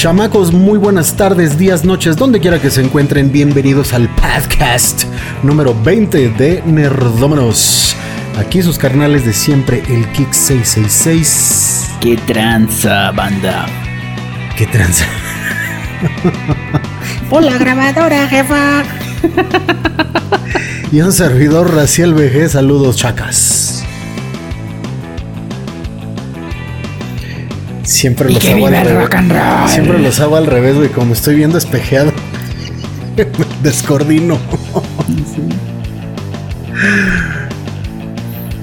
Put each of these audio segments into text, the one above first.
Chamacos, muy buenas tardes, días, noches, donde quiera que se encuentren, bienvenidos al podcast número 20 de Nerdómanos. Aquí sus carnales de siempre, el Kick 666. ¿Qué tranza, banda? ¿Qué tranza? Hola, grabadora, jefa. y un servidor Raciel VG, saludos, chacas. Siempre los hago al revés. Siempre los hago al revés, güey. Como estoy viendo espejeado, me descoordino.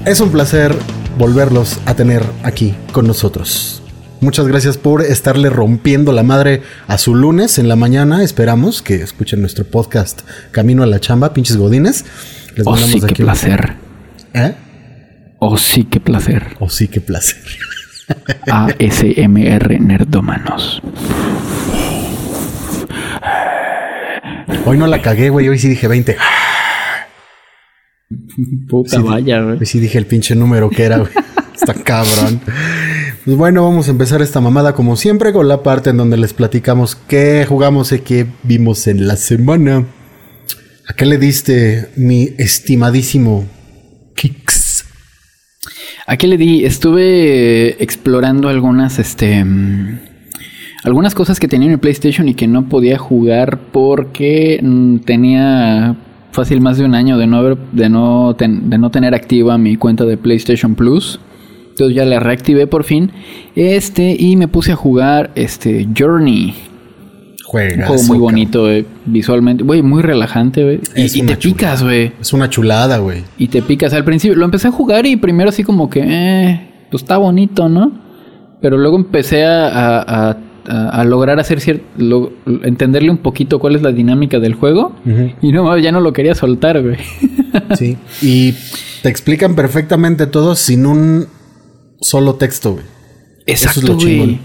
Es un placer volverlos a tener aquí con nosotros. Muchas gracias por estarle rompiendo la madre a su lunes en la mañana. Esperamos que escuchen nuestro podcast Camino a la Chamba, pinches godines. Les oh, sí, qué placer. ¿Eh? Oh, sí, qué placer. Oh, sí, qué placer. ASMR Nerdomanos. Hoy no la cagué, güey. Hoy sí dije 20. Puta vaya, güey. Hoy sí dije el pinche número que era, güey. Está cabrón. Pues bueno, vamos a empezar esta mamada como siempre con la parte en donde les platicamos qué jugamos y qué vimos en la semana. ¿A qué le diste, mi estimadísimo Kicks? ¿A qué le di? Estuve explorando algunas, este, mm, algunas cosas que tenía en el PlayStation y que no podía jugar porque mm, tenía fácil más de un año de no haber, de no, de no tener activa mi cuenta de PlayStation Plus. Entonces ya la reactivé por fin. Este, y me puse a jugar este Journey. Juegas, un juego muy bonito, visualmente. Güey, muy relajante, güey. Y, te picas, güey. Es una chulada, güey. Y te picas. Al principio lo empecé a jugar y primero así como que, eh, pues está bonito, ¿no? Pero luego empecé a, a, lograr hacer cierto, entenderle un poquito cuál es la dinámica del juego. Y no, ya no lo quería soltar, güey. sí. Y te explican perfectamente todo sin un solo texto, güey. Exacto, güey.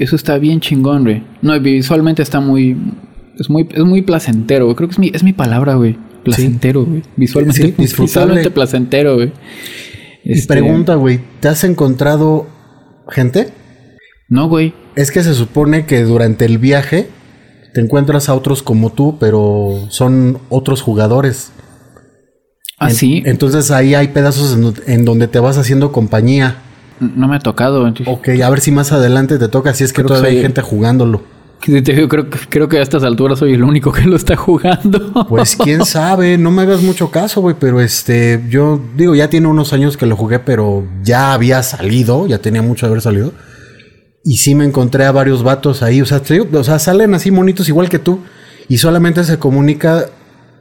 Eso está bien chingón, güey. No, visualmente está muy. Es muy, es muy placentero, güey. Creo que es mi, es mi palabra, güey. Placentero, güey. Visualmente, visualmente placentero, güey. Y este, pregunta, güey, ¿te has encontrado gente? No, güey. Es que se supone que durante el viaje te encuentras a otros como tú, pero son otros jugadores. ¿Ah, sí? Entonces ahí hay pedazos en donde te vas haciendo compañía. No me ha tocado. Ok, a ver si más adelante te toca, si es que todavía hay gente jugándolo. Yo creo, creo que a estas alturas soy el único que lo está jugando. Pues quién sabe, no me hagas mucho caso, güey, pero este, yo digo, ya tiene unos años que lo jugué, pero ya había salido, ya tenía mucho de haber salido. Y sí me encontré a varios vatos ahí, o sea, o sea, salen así monitos igual que tú, y solamente se comunica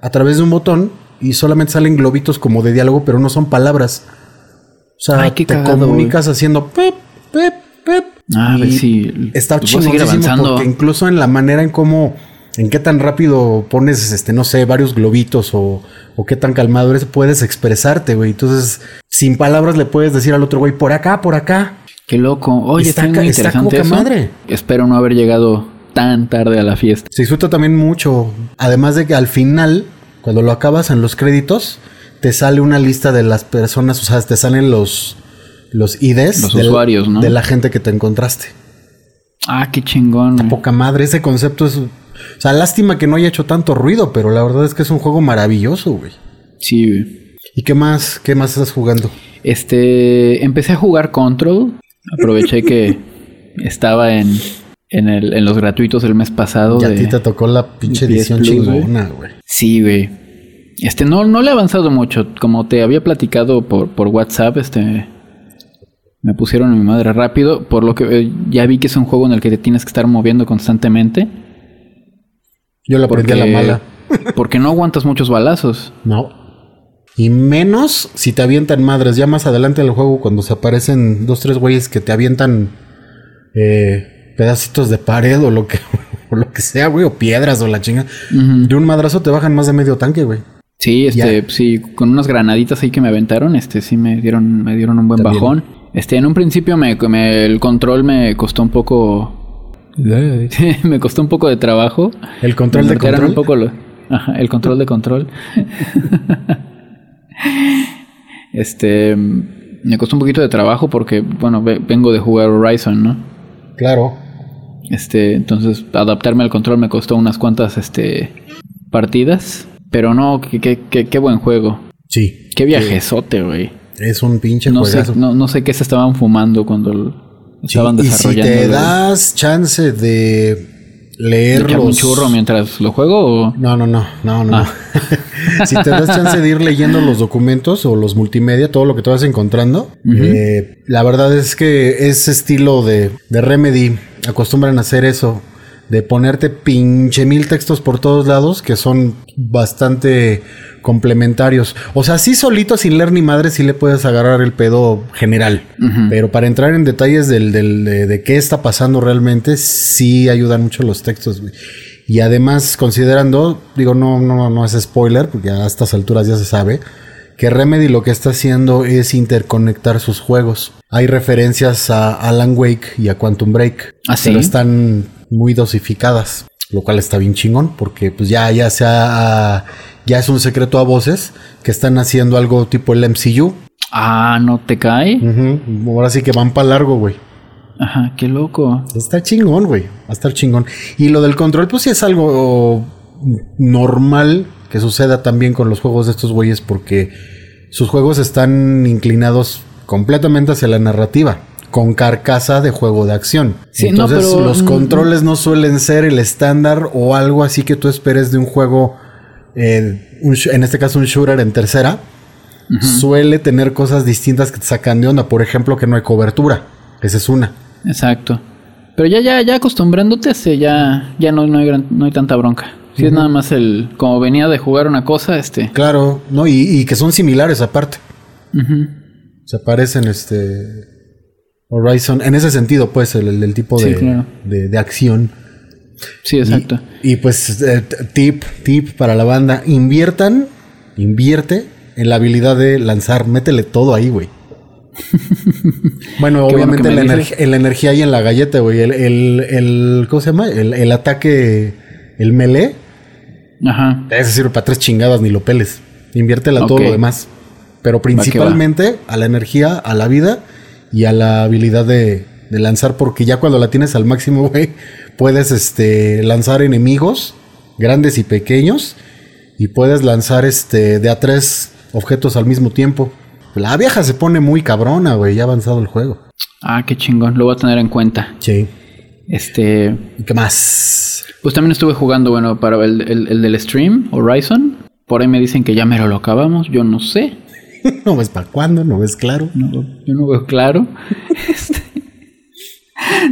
a través de un botón, y solamente salen globitos como de diálogo, pero no son palabras. O sea, te comunicas haciendo pep, pep, pep. Ah, a ver si. Está pues porque incluso en la manera en cómo. En qué tan rápido pones, este, no sé, varios globitos o, o qué tan calmado eres, puedes expresarte, güey. Entonces, sin palabras le puedes decir al otro güey, por acá, por acá. Qué loco. Oye, está, muy interesante eso. madre. Espero no haber llegado tan tarde a la fiesta. Se disfruta también mucho. Además de que al final, cuando lo acabas en los créditos, te sale una lista de las personas, o sea, te salen los, los IDs los usuarios, ¿no? de la gente que te encontraste. Ah, qué chingón. poca madre, ese concepto es... O sea, lástima que no haya hecho tanto ruido, pero la verdad es que es un juego maravilloso, güey. Sí, güey. ¿Y qué más? ¿Qué más estás jugando? Este, empecé a jugar Control. Aproveché que estaba en, en, el, en los gratuitos el mes pasado. Y a ti te tocó la pinche edición chingona, güey. Sí, güey. Este, no, no le he avanzado mucho. Como te había platicado por, por WhatsApp, este. Me pusieron a mi madre rápido. Por lo que eh, ya vi que es un juego en el que te tienes que estar moviendo constantemente. Yo lo aprendí a la mala. porque no aguantas muchos balazos. No. Y menos si te avientan madres. Ya más adelante del juego, cuando se aparecen dos, tres güeyes que te avientan eh, pedacitos de pared o lo que, o lo que sea, güey, o piedras o la chinga. De un madrazo te bajan más de medio tanque, güey. Sí, este, sí, con unas granaditas ahí que me aventaron, este, sí me dieron, me dieron un buen bajón. Este, en un principio me, el control me costó un poco, me costó un poco de trabajo. El control de control. Un poco ajá, el control de control. este, me costó un poquito de trabajo porque, bueno, vengo de jugar Horizon, ¿no? Claro. Este, entonces adaptarme al control me costó unas cuantas este, partidas. Pero no, qué, qué, qué, qué buen juego. Sí. Qué viajezote, güey. Es un pinche No sé, no, no sé qué se estaban fumando cuando Sí, estaban y si desarrollando. te das chance de leer ¿Echarme un churro mientras lo juego o...? No, no, no, no, no. Ah. no. si te das chance de ir leyendo los documentos o los multimedia, todo lo que te vas encontrando, eh, la verdad es que ese estilo de, de Remedy acostumbran a hacer eso, de ponerte pinche mil textos por todos lados que son bastante complementarios. O sea, sí solito sin leer ni madre sí le puedes agarrar el pedo general, pero para entrar en detalles del, del- de, de qué está pasando realmente, sí ayudan mucho los textos. Y además, considerando, digo, no, no, no es spoiler, porque a estas alturas ya se sabe, que Remedy lo que está haciendo es interconectar sus juegos. Hay referencias a Alan Wake y a Quantum Break, ¿Ah, sí? pero están muy dosificadas, lo cual está bien chingón, porque pues ya, ya sea, ya es un secreto a voces que están haciendo algo tipo el MCU. Ah, ¿no te cae? Ahora sí que van para largo, güey. Ajá, qué loco. Está chingón, güey. Va a estar chingón. Y lo del control, pues sí es algo normal que suceda también con los juegos de estos güeyes porque sus juegos están inclinados completamente hacia la narrativa. Con carcasa de juego de acción. Sí, no, Entonces, pero- los mm, controles no suelen ser el estándar o algo así que tú esperes de un juego, eh, un en este caso un shooter en tercera. Suele tener cosas distintas que te sacan de onda. Por ejemplo, que no hay cobertura. Esa es una. Exacto. Pero ya, ya, ya acostumbrándote, se ya, ya no, no, hay gran- no hay tanta bronca. Si es nada más el, como venía de jugar una cosa, este. Claro, no, y, y que son similares aparte. Se parecen este Horizon, en ese sentido, pues, el, tipo Sí, de, claro. de- de acción. Sí, exacto. Y pues, eh, tip, tip para la banda, inviertan, invierte en la habilidad de lanzar, métele todo ahí, güey. bueno, Qué obviamente en la, en energía y en la galleta, güey. El, el, el- ¿cómo se llama? El, el ataque, el melee, Ajá. ese sirve para tres chingadas, ni lo peles. Inviértela a todo lo demás. Pero va. principalmente a la energía, a la vida y a la habilidad de, de lanzar, porque ya cuando la tienes al máximo, güey, puedes este, lanzar enemigos grandes y pequeños y puedes lanzar este, de a tres objetos al mismo tiempo. La vieja se pone muy cabrona, güey, ya ha avanzado el juego. Ah, qué chingón. Lo voy a tener en cuenta. Sí. Este. ¿Y qué más? Pues también estuve jugando, bueno, para el, el- el del stream, Horizon. Por ahí me dicen que ya mero lo acabamos. Yo no sé. no ves para cuándo, no ves claro. No, yo no veo claro. Este,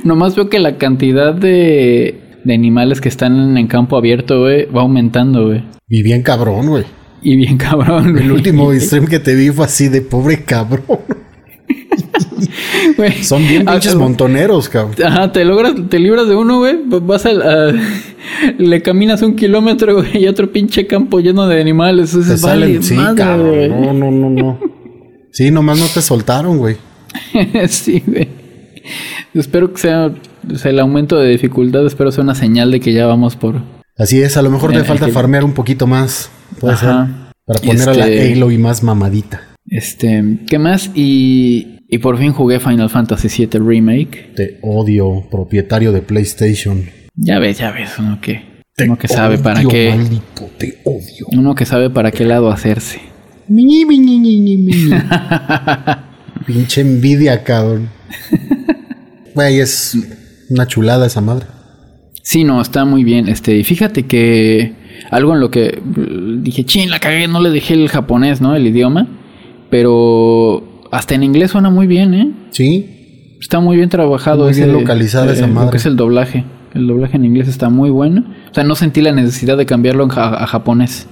Nomás veo que la cantidad de, de animales que están en campo abierto, güey, va aumentando, güey. Y bien cabrón, güey. Y bien cabrón, güey. El último stream que te vi fue así de pobre cabrón. Son bien pinches ah, montoneros, cabrón. Ajá, te logras, te libras de uno, güey. Vas a, a- le caminas un kilómetro, güey, y otro pinche campo lleno de animales. Eso Te es vale, salen, sí, madre, cabrón. güey. No, no, no, no. Sí, nomás no te soltaron, güey. sí, güey. Espero que sea, o sea, el aumento de dificultad, espero sea una señal de que ya vamos por. Así es, a lo mejor te falta farmear un poquito más. Puede Ajá. ser. Para poner a la Este- Halo y más mamadita. Este, ¿qué más? Y, y por fin jugué Final Fantasy VII Remake. Te odio, propietario de PlayStation. Ya ves, ya ves, uno que, Te uno que sabe para qué, Maldito, te odio. uno que sabe para qué lado hacerse. Pinche envidia, cabrón. Güey, es una chulada esa madre. Sí, no, está muy bien. Este, y fíjate que algo en lo que mm, dije, chin, la cagué, no le dejé el japonés, ¿no? El idioma. Pero hasta en inglés suena muy bien, ¿eh? Sí, Está muy bien trabajado. Muy bien localizada esa Lo madre. que es el doblaje. El doblaje en inglés está muy bueno. O sea, no sentí la necesidad de cambiarlo ja- a japonés.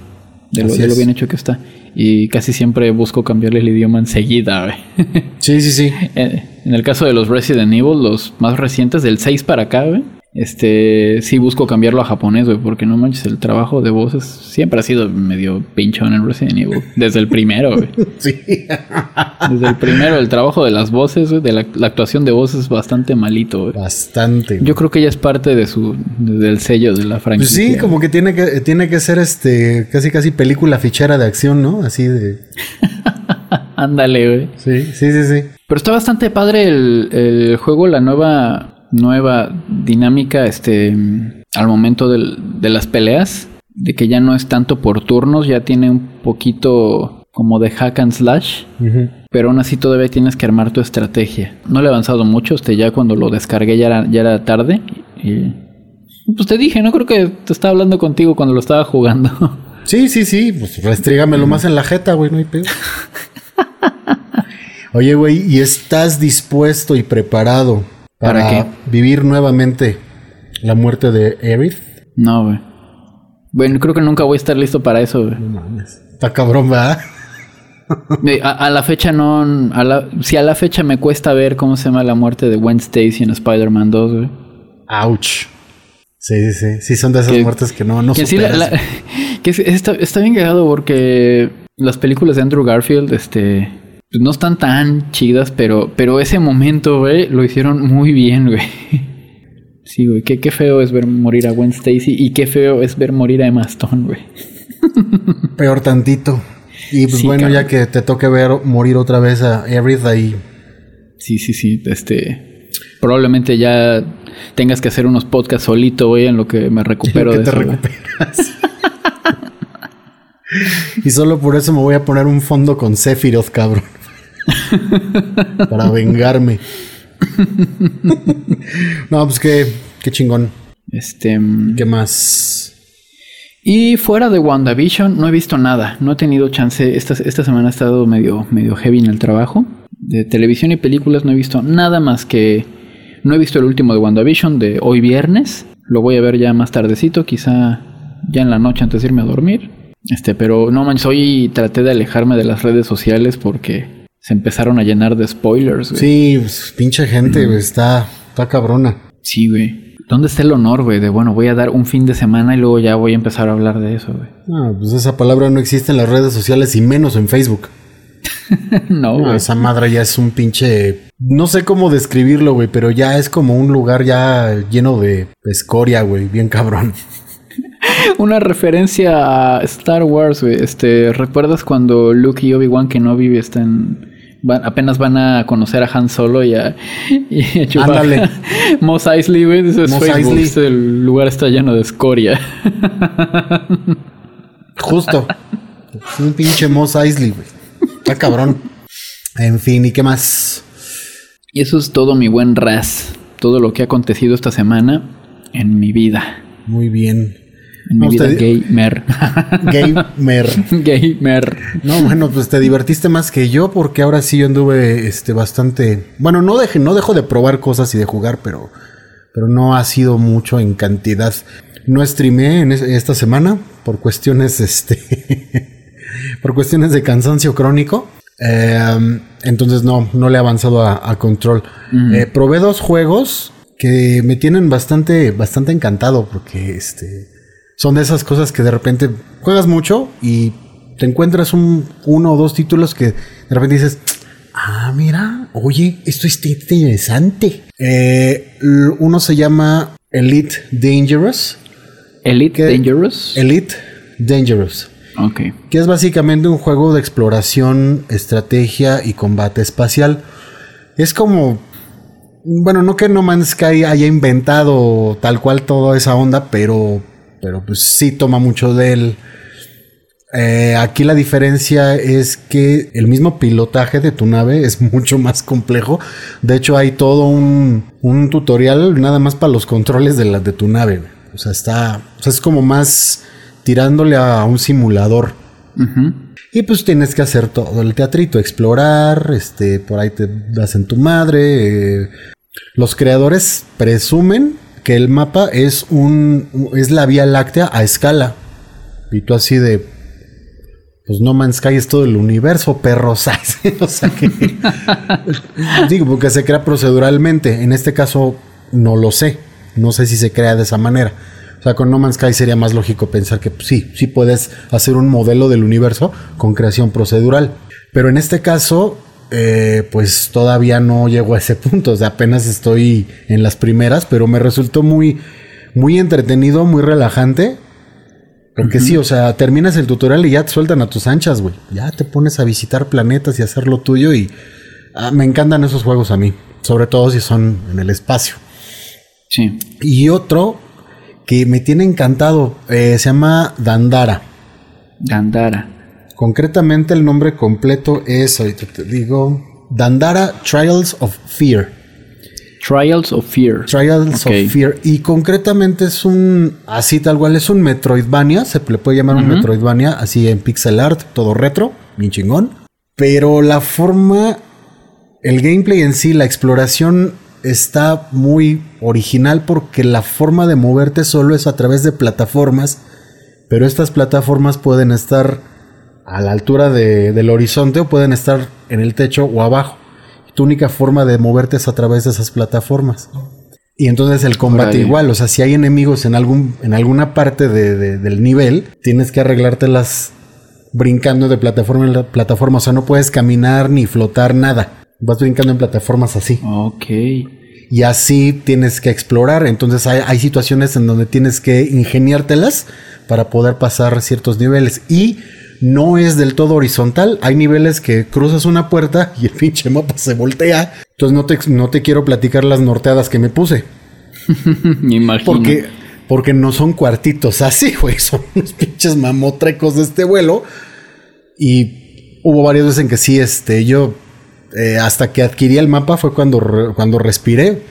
De lo, de bien hecho que está. Y casi siempre busco cambiarle el idioma enseguida, sí, sí, sí. En el caso de los Resident Evil, los más recientes, del 6 para acá, güey. Este, sí busco cambiarlo a japonés, güey, porque no manches, el trabajo de voces siempre ha sido medio pinchón en Resident Evil. Desde el primero, güey. Sí. Desde el primero, el trabajo de las voces, güey, de la, la actuación de voces es bastante malito, güey. Bastante. Yo creo que ya es parte de su, del sello de la Pues franquicia. sí, como que tiene que tiene que ser este casi casi película fichera de acción, ¿no? Así de Ándale, güey. Sí, sí, sí, sí. Pero está bastante padre el, el juego, la nueva nueva dinámica este al momento del- de las peleas, de que ya no es tanto por turnos, ya tiene un poquito como de hack and slash, pero aún así todavía tienes que armar tu estrategia. No le he avanzado mucho, este ya cuando lo descargué ya era, ya era tarde y pues te dije, no creo que te estaba hablando contigo cuando lo estaba jugando. Sí, sí, sí, pues restrígamelo más en la jeta, güey, no hay pedo. Oye, güey, ¿y estás dispuesto y preparado para, ¿Para qué? vivir nuevamente la muerte de Aerith? no, güey. Bueno, creo que nunca voy a estar listo para eso, güey. No mames. Está cabrón, ¿verdad? A, a la fecha no. A la, si a la fecha me cuesta ver cómo se llama la muerte de Gwen Stacy en Spider-Man 2, güey. Ouch. Sí, sí, sí. Sí, son de esas Que- muertes que no, no que sí, la- superas. la- que es- está, está bien cagado porque las películas de Andrew Garfield, este. No están tan chidas, pero, pero ese momento, güey, lo hicieron muy bien, güey. Sí, güey, qué, qué feo es ver morir a Gwen Stacy y qué feo es ver morir a Emma Stone, güey. Peor tantito. Y pues Sí, bueno, ya que te toque ver morir otra vez a Aerith ahí. Sí, sí, sí. Este. Probablemente ya tengas que hacer unos podcasts solito, güey, en lo que me recupero que de te eso. recuperas. y solo por eso me voy a poner un fondo con Sephiroth, cabrón. Para vengarme. no, pues qué, qué chingón. Este. mm, ¿Qué más? Y fuera de WandaVision no he visto nada. No he tenido chance. Esta, esta semana ha estado medio, medio heavy en el trabajo. De televisión y películas no he visto nada más que... No he visto el último de WandaVision de hoy viernes. Lo voy a ver ya más tardecito, quizá ya en la noche antes de irme a dormir. Este, pero no manches, hoy traté de alejarme de las redes sociales porque se empezaron a llenar de spoilers. güey. Sí, pues, pinche gente, güey, está, está cabrona. Sí, güey. ¿Dónde está el honor, güey? De bueno, voy a dar un fin de semana y luego ya voy a empezar a hablar de eso, güey. No, pues esa palabra no existe en las redes sociales y menos en Facebook. no, No, güey. esa madre ya es un pinche. No sé cómo describirlo, güey, pero ya es como un lugar ya lleno de escoria, güey, bien cabrón. Una referencia a Star Wars, güey. Este, ¿recuerdas cuando Luke y Obi-Wan Kenobi están van- apenas van a conocer a Han Solo y a, y a Chewbacca? Mos Eisley, güey, Mos Facebook. Eisley. Este, el lugar está lleno de escoria. Justo. Es un pinche Moss Eisley, güey. Está cabrón. En fin, ¿y qué más? y eso es todo mi buen ras. Todo lo que ha acontecido esta semana en mi vida. Muy bien. En mi No, vida usted- gamer. Gamer. gamer. No, bueno, pues te divertiste más que yo porque ahora sí yo anduve este bastante, bueno, no deje, no dejo de probar cosas y de jugar, pero pero no ha sido mucho en cantidad. No streamé en es- esta semana por cuestiones este por cuestiones de cansancio crónico. Eh, entonces no, no le he avanzado a, a control. Eh, probé dos juegos que me tienen bastante, bastante encantado porque este son de esas cosas que de repente juegas mucho y te encuentras un, uno o dos títulos que de repente dices, ah, mira, oye, esto está interesante. Eh, uno se llama Elite Dangerous. Elite. Dangerous. Elite Dangerous. ok. Que es básicamente un juego de exploración, estrategia y combate espacial. Es como. Bueno, no que No Man's Sky haya inventado tal cual toda esa onda, pero. Pero pues sí toma mucho de él. Eh, aquí la diferencia es que el mismo pilotaje de tu nave es mucho más complejo. De hecho, hay todo un, un tutorial nada más para los controles de, la, de tu nave. O sea, está. O sea, es como más tirándole a un simulador. Y pues tienes que hacer todo el teatrito, explorar, este, por ahí te das en tu madre. eh. Los creadores presumen que el mapa es un es la Vía Láctea a escala. Y tú así de pues No Man's Sky es todo el universo, perros. o sea que digo porque se crea proceduralmente. En este caso no lo sé. No sé si se crea de esa manera. O sea, con No Man's Sky sería más lógico pensar que pues, sí, sí puedes hacer un modelo del universo con creación procedural. Pero en este caso, eh, pues todavía no llego a ese punto. O sea, apenas estoy en las primeras, pero me resultó muy, muy entretenido, muy relajante. Porque sí, o sea, terminas el tutorial y ya te sueltan a tus anchas, güey. Ya te pones a visitar planetas y hacer lo tuyo y ah, me encantan esos juegos a mí. Sobre todo si son en el espacio. Sí. Y otro que me tiene encantado, eh, se llama Dandara. Gandara. Concretamente el nombre completo es, ahorita te digo, Dandara Trials of Fear. Trials of Fear. Trials of Fear. Y concretamente es un, así tal cual, es un Metroidvania, se le puede llamar un. Metroidvania, así en pixel art, todo retro, bien chingón. Pero la forma, el gameplay en sí, la exploración está muy original porque la forma de moverte solo es a través de plataformas, pero estas plataformas pueden estar a la altura de- del horizonte o pueden estar en el techo o abajo. Tu única forma de moverte es a través de esas plataformas. Y entonces el combate igual, o sea, si hay enemigos en, algún, en alguna parte de- de- del nivel, tienes que arreglártelas brincando de plataforma en la plataforma. O sea, no puedes caminar ni flotar nada. Vas brincando en plataformas así. Ok. Y así tienes que explorar. Entonces hay, hay situaciones en donde tienes que ingeniártelas para poder pasar ciertos niveles. Y no es del todo horizontal. Hay niveles que cruzas una puerta y el pinche mapa se voltea. Entonces no te, no te quiero platicar las norteadas que me puse. Me imagino. Porque, porque no son cuartitos así, güey. Son unos pinches mamotrecos de este vuelo. Y hubo varias veces en que sí, este, yo eh, hasta que adquirí el mapa fue cuando, re- cuando respiré.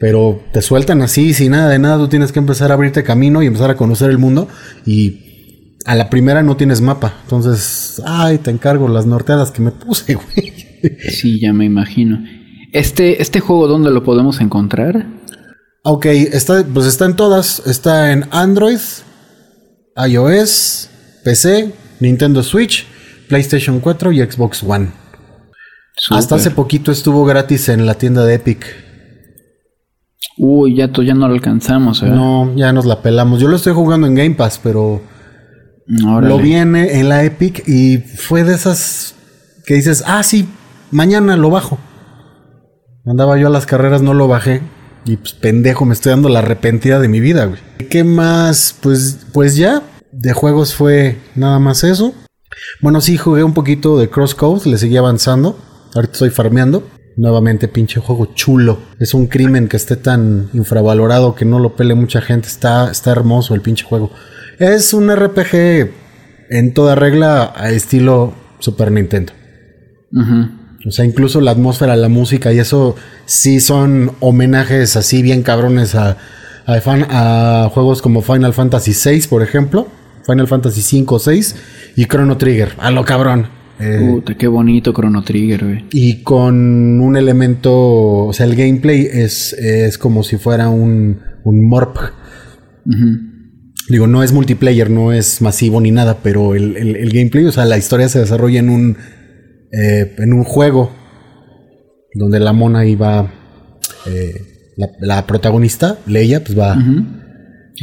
Pero te sueltan así, sin nada de nada. Tú tienes que empezar a abrirte camino y empezar a conocer el mundo. Y a la primera no tienes mapa. Entonces, ay, te encargo las norteadas que me puse, güey. Sí, ya me imagino. Este, este juego, ¿dónde lo podemos encontrar? Ok, está, pues está en todas. Está en Android, iOS, PC, Nintendo Switch, PlayStation 4 y Xbox One. Hasta hace poquito estuvo gratis en la tienda de Epic. Uy, ya, ya no lo alcanzamos, ¿verdad? No, ya nos la pelamos. Yo lo estoy jugando en Game Pass, pero Lo viene en la Epic y fue de esas que dices, ah, sí, mañana lo bajo. Andaba yo a las carreras, no lo bajé. Y pues pendejo, me estoy dando la arrepentida de mi vida, güey. ¿Qué más? Pues, pues ya, de juegos fue nada más eso. Bueno, sí, jugué un poquito de Crosscode, le seguí avanzando. Ahorita estoy farmeando. Nuevamente, pinche juego chulo. Es un crimen que esté tan infravalorado que no lo pele mucha gente. Está, está hermoso el pinche juego. Es un RPG en toda regla a estilo Super Nintendo. O sea, incluso la atmósfera, la música y eso sí son homenajes así bien cabrones a, a, fan- a juegos como Final Fantasy VI, por ejemplo. Final Fantasy V, 6 y Chrono Trigger. A lo cabrón. Eh, Puta, qué bonito Chrono Trigger, güey. y con un elemento, o sea, el gameplay es, es como si fuera un, un MORP. Ujú. Digo, no es multiplayer, no es masivo ni nada, pero el, el- el gameplay, o sea, la historia se desarrolla en un, eh, en un juego donde la mona iba, eh, la, la protagonista, Leia, pues va,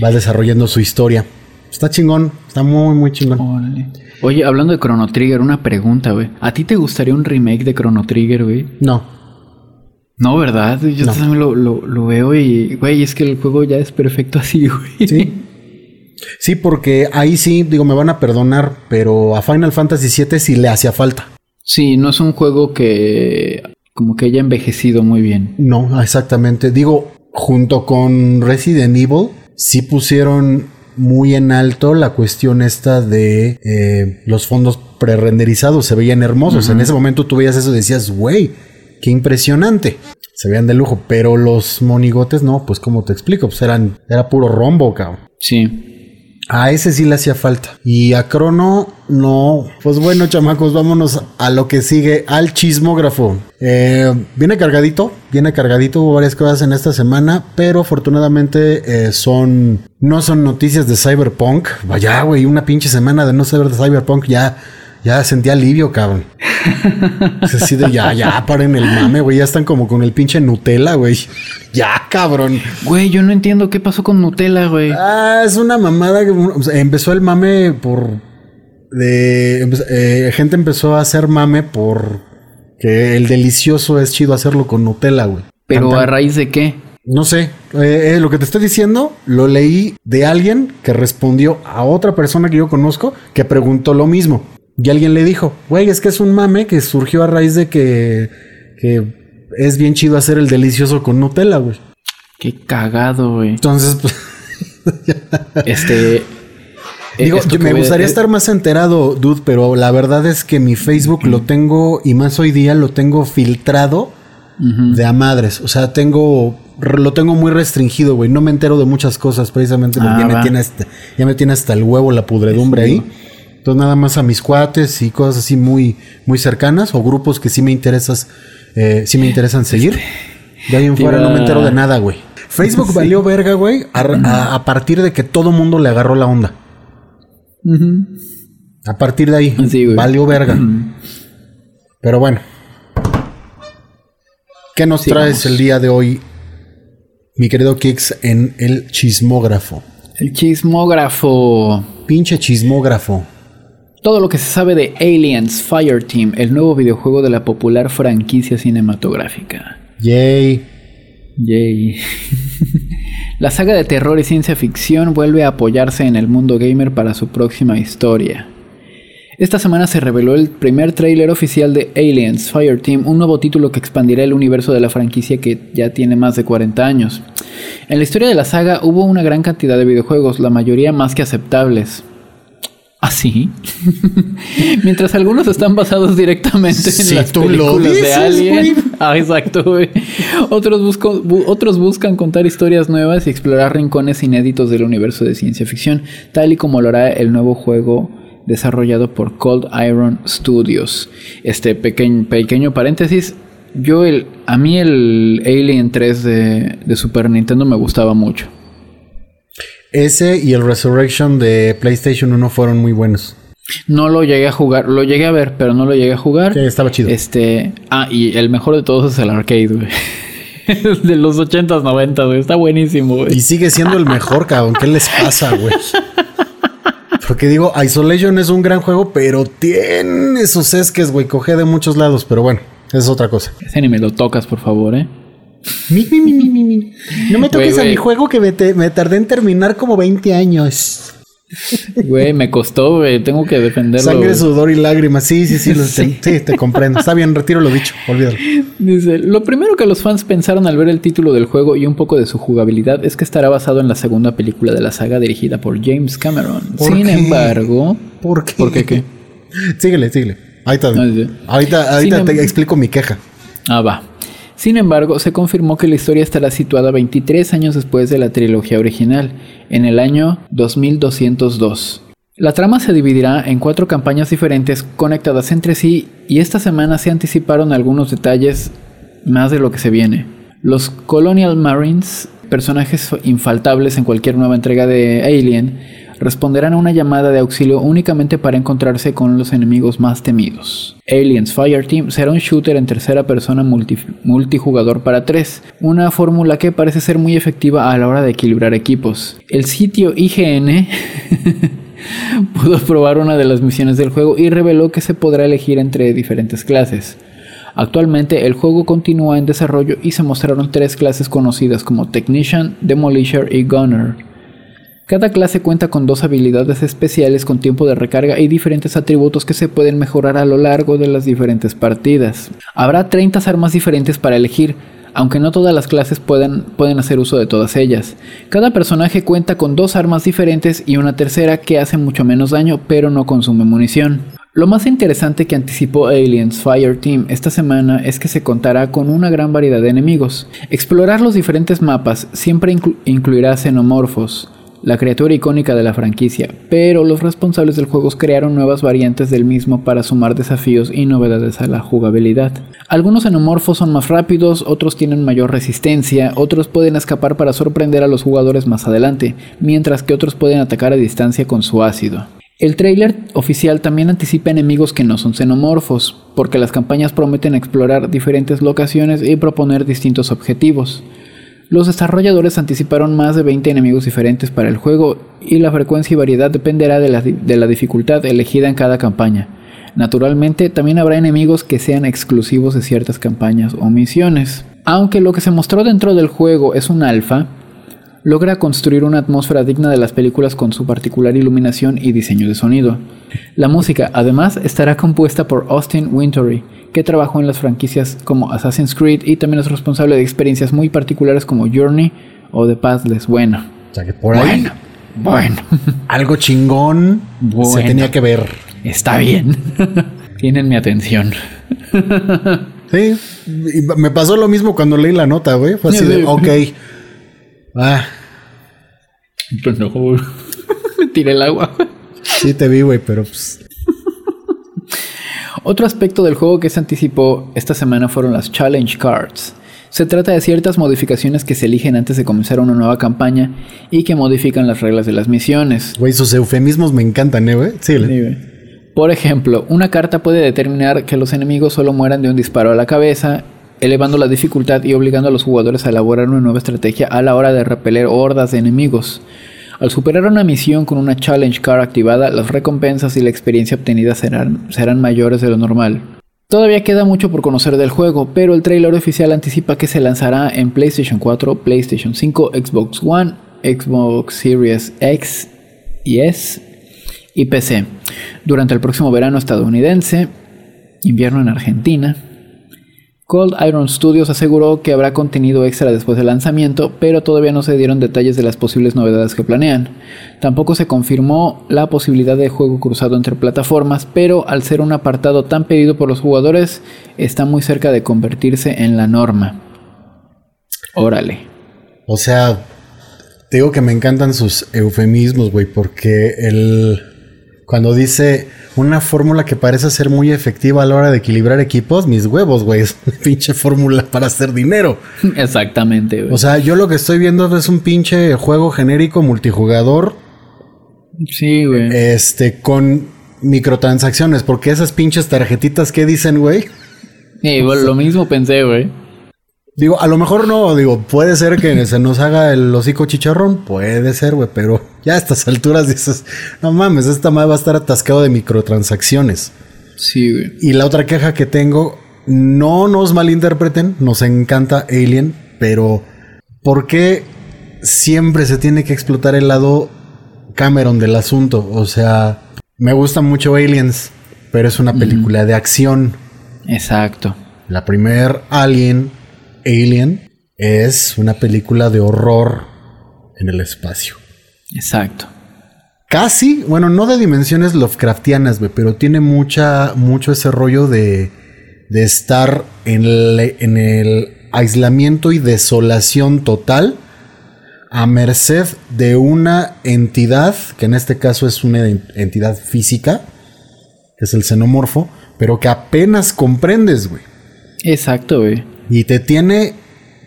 va desarrollando su historia. Está chingón, está muy, muy chingón. Órale. Oye, hablando de Chrono Trigger, una pregunta, güey. ¿A ti te gustaría un remake de Chrono Trigger, güey? No, No, ¿verdad? Yo No. también lo, lo, lo veo y, güey, es que el juego ya es perfecto así, güey. Sí. Sí, porque ahí sí, digo, me van a perdonar, pero a Final Fantasy VII sí le hacía falta. Sí, no es un juego que como que haya envejecido muy bien. No, exactamente. Digo, junto con Resident Evil, sí pusieron muy en alto la cuestión esta de eh, los fondos prerenderizados. Se veían hermosos. En ese momento tú veías eso y decías, güey, qué impresionante. Se veían de lujo, pero los monigotes no, pues como te explico, pues eran, era puro rombo, cabrón. Sí. A ese sí le hacía falta. Y a Crono, no. Pues bueno, chamacos, vámonos a lo que sigue, al chismógrafo. Eh, viene cargadito, viene cargadito, hubo varias cosas en esta semana, pero afortunadamente eh, son, no son noticias de Cyberpunk. Vaya, güey, una pinche semana de no saber de Cyberpunk, ya, ya sentía alivio, cabrón. Es así de ya, ya, paren el mame, güey, ya están como con el pinche Nutella, güey. Ya, cabrón. Güey, yo no entiendo qué pasó con Nutella, güey. Ah, es una mamada. que, o sea, empezó el mame por. De. eh, gente empezó a hacer mame por. Que el delicioso es chido hacerlo con Nutella, güey. Pero a raíz de qué? No sé. eh, eh, lo que te estoy diciendo lo leí de alguien que respondió a otra persona que yo conozco que preguntó lo mismo. Y alguien le dijo, güey, es que es un mame que surgió a raíz de que. que es bien chido hacer el delicioso con Nutella, güey. Qué cagado, güey. Entonces, pues, Este. digo, yo que me gustaría eh, estar más enterado, dude, pero la verdad es que mi Facebook lo tengo, y más hoy día, lo tengo filtrado de a madres. O sea, tengo, lo tengo muy restringido, güey. No me entero de muchas cosas precisamente porque Ah, ya, me tiene hasta, ya me tiene hasta el huevo la pudredumbre ahí. Entonces nada más a mis cuates y cosas así muy, muy cercanas o grupos que sí me interesas, eh, sí me interesan seguir. De ahí en fuera no me entero de nada, güey. Facebook valió verga, güey, a, a- a partir de que todo mundo le agarró la onda. A partir de ahí, Sí, valió verga. Pero bueno. ¿Qué nos Sí, traes vamos. el día de hoy, mi querido Kix, en el chismógrafo? El chismógrafo. Pinche chismógrafo. Todo lo que se sabe de Aliens Fireteam, el nuevo videojuego de la popular franquicia cinematográfica. Yay. Yay. La saga de terror y ciencia ficción vuelve a apoyarse en el mundo gamer para su próxima historia. Esta semana se reveló el primer tráiler oficial de Aliens Fireteam, un nuevo título que expandirá el universo de la franquicia que ya tiene más de 40 años. En la historia de la saga hubo una gran cantidad de videojuegos, la mayoría más que aceptables. ¿Ah, sí? Mientras algunos están basados directamente en las películas de Alien. Ah, exacto, güey. Otros, busco- bu- otros buscan contar historias nuevas y explorar rincones inéditos del universo de ciencia ficción, tal y como lo hará el nuevo juego desarrollado por Cold Iron Studios. Este pequeño, pequeño paréntesis. Yo el, a mí el Alien 3 de, de Super Nintendo me gustaba mucho. Ese y el Resurrection de PlayStation 1 fueron muy buenos. No lo llegué a jugar, lo llegué a ver, pero no lo llegué a jugar. Sí, estaba chido. Este, ah, y el mejor de todos es el arcade, güey. de los 80s, 90, güey. Está buenísimo, güey. Y sigue siendo el mejor, cabrón. ¿Qué les pasa, güey? Porque digo, Isolation es un gran juego, pero tiene sus esques, güey. Coge de muchos lados, pero bueno, esa es otra cosa. Ese ni me lo tocas, por favor, eh. Mi, mi, mi, mi, mi, mi. No me toques a mi juego que me, te- me tardé en terminar como 20 años. Güey, me costó, güey. Tengo que defenderlo. Sangre, sudor y lágrimas. Sí, sí, sí, lo- Sí. Te, sí, te comprendo. Está bien, retiro lo dicho. Olvídalo. Dice, lo primero que los fans pensaron al ver el título del juego y un poco de su jugabilidad es que estará basado en la segunda película de la saga dirigida por James Cameron. ¿Por Sin qué? embargo, ¿Por qué? ¿por qué qué? Síguele, síguele. Ahorita, Ah, sí. ahorita, ahorita Sin te em- explico mi queja. Ah, va. Sin embargo, se confirmó que la historia estará situada 23 años después de la trilogía original, en el año 2202. La trama se dividirá en cuatro campañas diferentes conectadas entre sí y esta semana se anticiparon algunos detalles más de lo que se viene. Los Colonial Marines, personajes infaltables en cualquier nueva entrega de Alien, responderán a una llamada de auxilio únicamente para encontrarse con los enemigos más temidos. Aliens Fireteam será un shooter en tercera persona multi- multijugador para tres, una fórmula que parece ser muy efectiva a la hora de equilibrar equipos. El sitio IGN pudo probar una de las misiones del juego y reveló que se podrá elegir entre diferentes clases. Actualmente el juego continúa en desarrollo y se mostraron tres clases conocidas como Technician, Demolisher y Gunner. Cada clase cuenta con dos habilidades especiales con tiempo de recarga y diferentes atributos que se pueden mejorar a lo largo de las diferentes partidas. Habrá 30 armas diferentes para elegir, aunque no todas las clases pueden, hacer uso de todas ellas. Cada personaje cuenta con dos armas diferentes y una tercera que hace mucho menos daño pero no consume munición. Lo más interesante que anticipó Aliens Fireteam esta semana es que se contará con una gran variedad de enemigos. Explorar los diferentes mapas siempre inclu- incluirá xenomorfos, la criatura icónica de la franquicia, pero los responsables del juego crearon nuevas variantes del mismo para sumar desafíos y novedades a la jugabilidad. Algunos xenomorfos son más rápidos, otros tienen mayor resistencia, otros pueden escapar para sorprender a los jugadores más adelante, mientras que otros pueden atacar a distancia con su ácido. El tráiler oficial también anticipa enemigos que no son xenomorfos, porque las campañas prometen explorar diferentes locaciones y proponer distintos objetivos. Los desarrolladores anticiparon más de 20 enemigos diferentes para el juego y la frecuencia y variedad dependerá de la, dificultad elegida en cada campaña. Naturalmente, también habrá enemigos que sean exclusivos de ciertas campañas o misiones. Aunque lo que se mostró dentro del juego es un alfa, logra construir una atmósfera digna de las películas con su particular iluminación y diseño de sonido. La música, además, estará compuesta por Austin Wintory, que trabajó en las franquicias como Assassin's Creed y también es responsable de experiencias muy particulares como Journey o The Pathless. Bueno, O sea que por ahí bueno, bueno, algo chingón se tenía que ver. está bien. Tienen mi atención. Sí, me pasó lo mismo cuando leí la nota, güey. Fue así Sí, de, ok. Ah, Pendejo, güey. Me tiré el agua. sí te vi, güey, pero pues. Otro aspecto del juego que se anticipó esta semana fueron las Challenge Cards. Se trata de ciertas modificaciones que se eligen antes de comenzar una nueva campaña y que modifican las reglas de las misiones. Güey, sus eufemismos me encantan, ¿eh, güey? Sí, Por ejemplo, una carta puede determinar que los enemigos solo mueran de un disparo a la cabeza, elevando la dificultad y obligando a los jugadores a elaborar una nueva estrategia a la hora de repeler hordas de enemigos. Al superar una misión con una Challenge Card activada, las recompensas y la experiencia obtenida serán, mayores de lo normal. Todavía queda mucho por conocer del juego, pero el trailer oficial anticipa que se lanzará en PlayStation 4, PlayStation 5, Xbox One, Xbox Series X y S y PC durante el próximo verano estadounidense, invierno en Argentina. Cold Iron Studios aseguró que habrá contenido extra después del lanzamiento, pero todavía no se dieron detalles de las posibles novedades que planean. Tampoco se confirmó la posibilidad de juego cruzado entre plataformas, pero al ser un apartado tan pedido por los jugadores, está muy cerca de convertirse en la norma. Órale. O sea, te digo que me encantan sus eufemismos, güey, porque el. Cuando dice una fórmula que parece ser muy efectiva a la hora de equilibrar equipos, mis huevos, güey, es una pinche fórmula para hacer dinero. Exactamente, güey. O sea, yo lo que estoy viendo es un pinche juego genérico multijugador, sí, güey. este, con microtransacciones, porque esas pinches tarjetitas que dicen, güey. Sí, bueno, lo mismo pensé, güey. Digo, a lo mejor no, digo, puede ser que se nos haga el hocico chicharrón, puede ser, güey, pero ya a estas alturas dices, no mames, esta madre va a estar atascado de microtransacciones. Sí, güey. Y la otra queja que tengo, no nos malinterpreten, nos encanta Alien, pero ¿por qué siempre se tiene que explotar el lado Cameron del asunto? O sea, me gusta mucho Aliens, pero es una película de acción. Exacto. La primer Alien, Alien, es una película de horror en el espacio. Exacto. Casi, bueno, no de dimensiones Lovecraftianas, güey, pero tiene mucha, mucho ese rollo de, de estar en el, en el aislamiento y desolación total a merced de una entidad, que en este caso es una en- entidad física, que es el xenomorfo, pero que apenas comprendes, güey. Exacto, güey. Y te tiene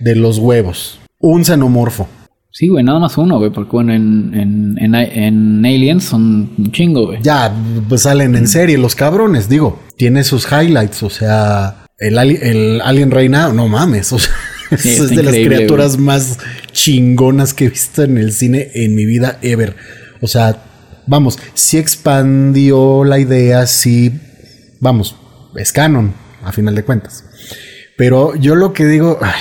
de los huevos. Un xenomorfo. Sí, güey, nada más uno, güey, porque bueno, en, en, en, en Aliens son un chingo, güey. Ya, pues salen en serie los cabrones, digo. Tiene sus highlights, o sea, el, ali- el Alien Reina, no mames, o sea, Sí, es de las criaturas más chingonas que he visto en el cine en mi vida ever. O sea, vamos, sí expandió la idea, sí, vamos, es canon, a final de cuentas. Pero yo lo que digo, ay,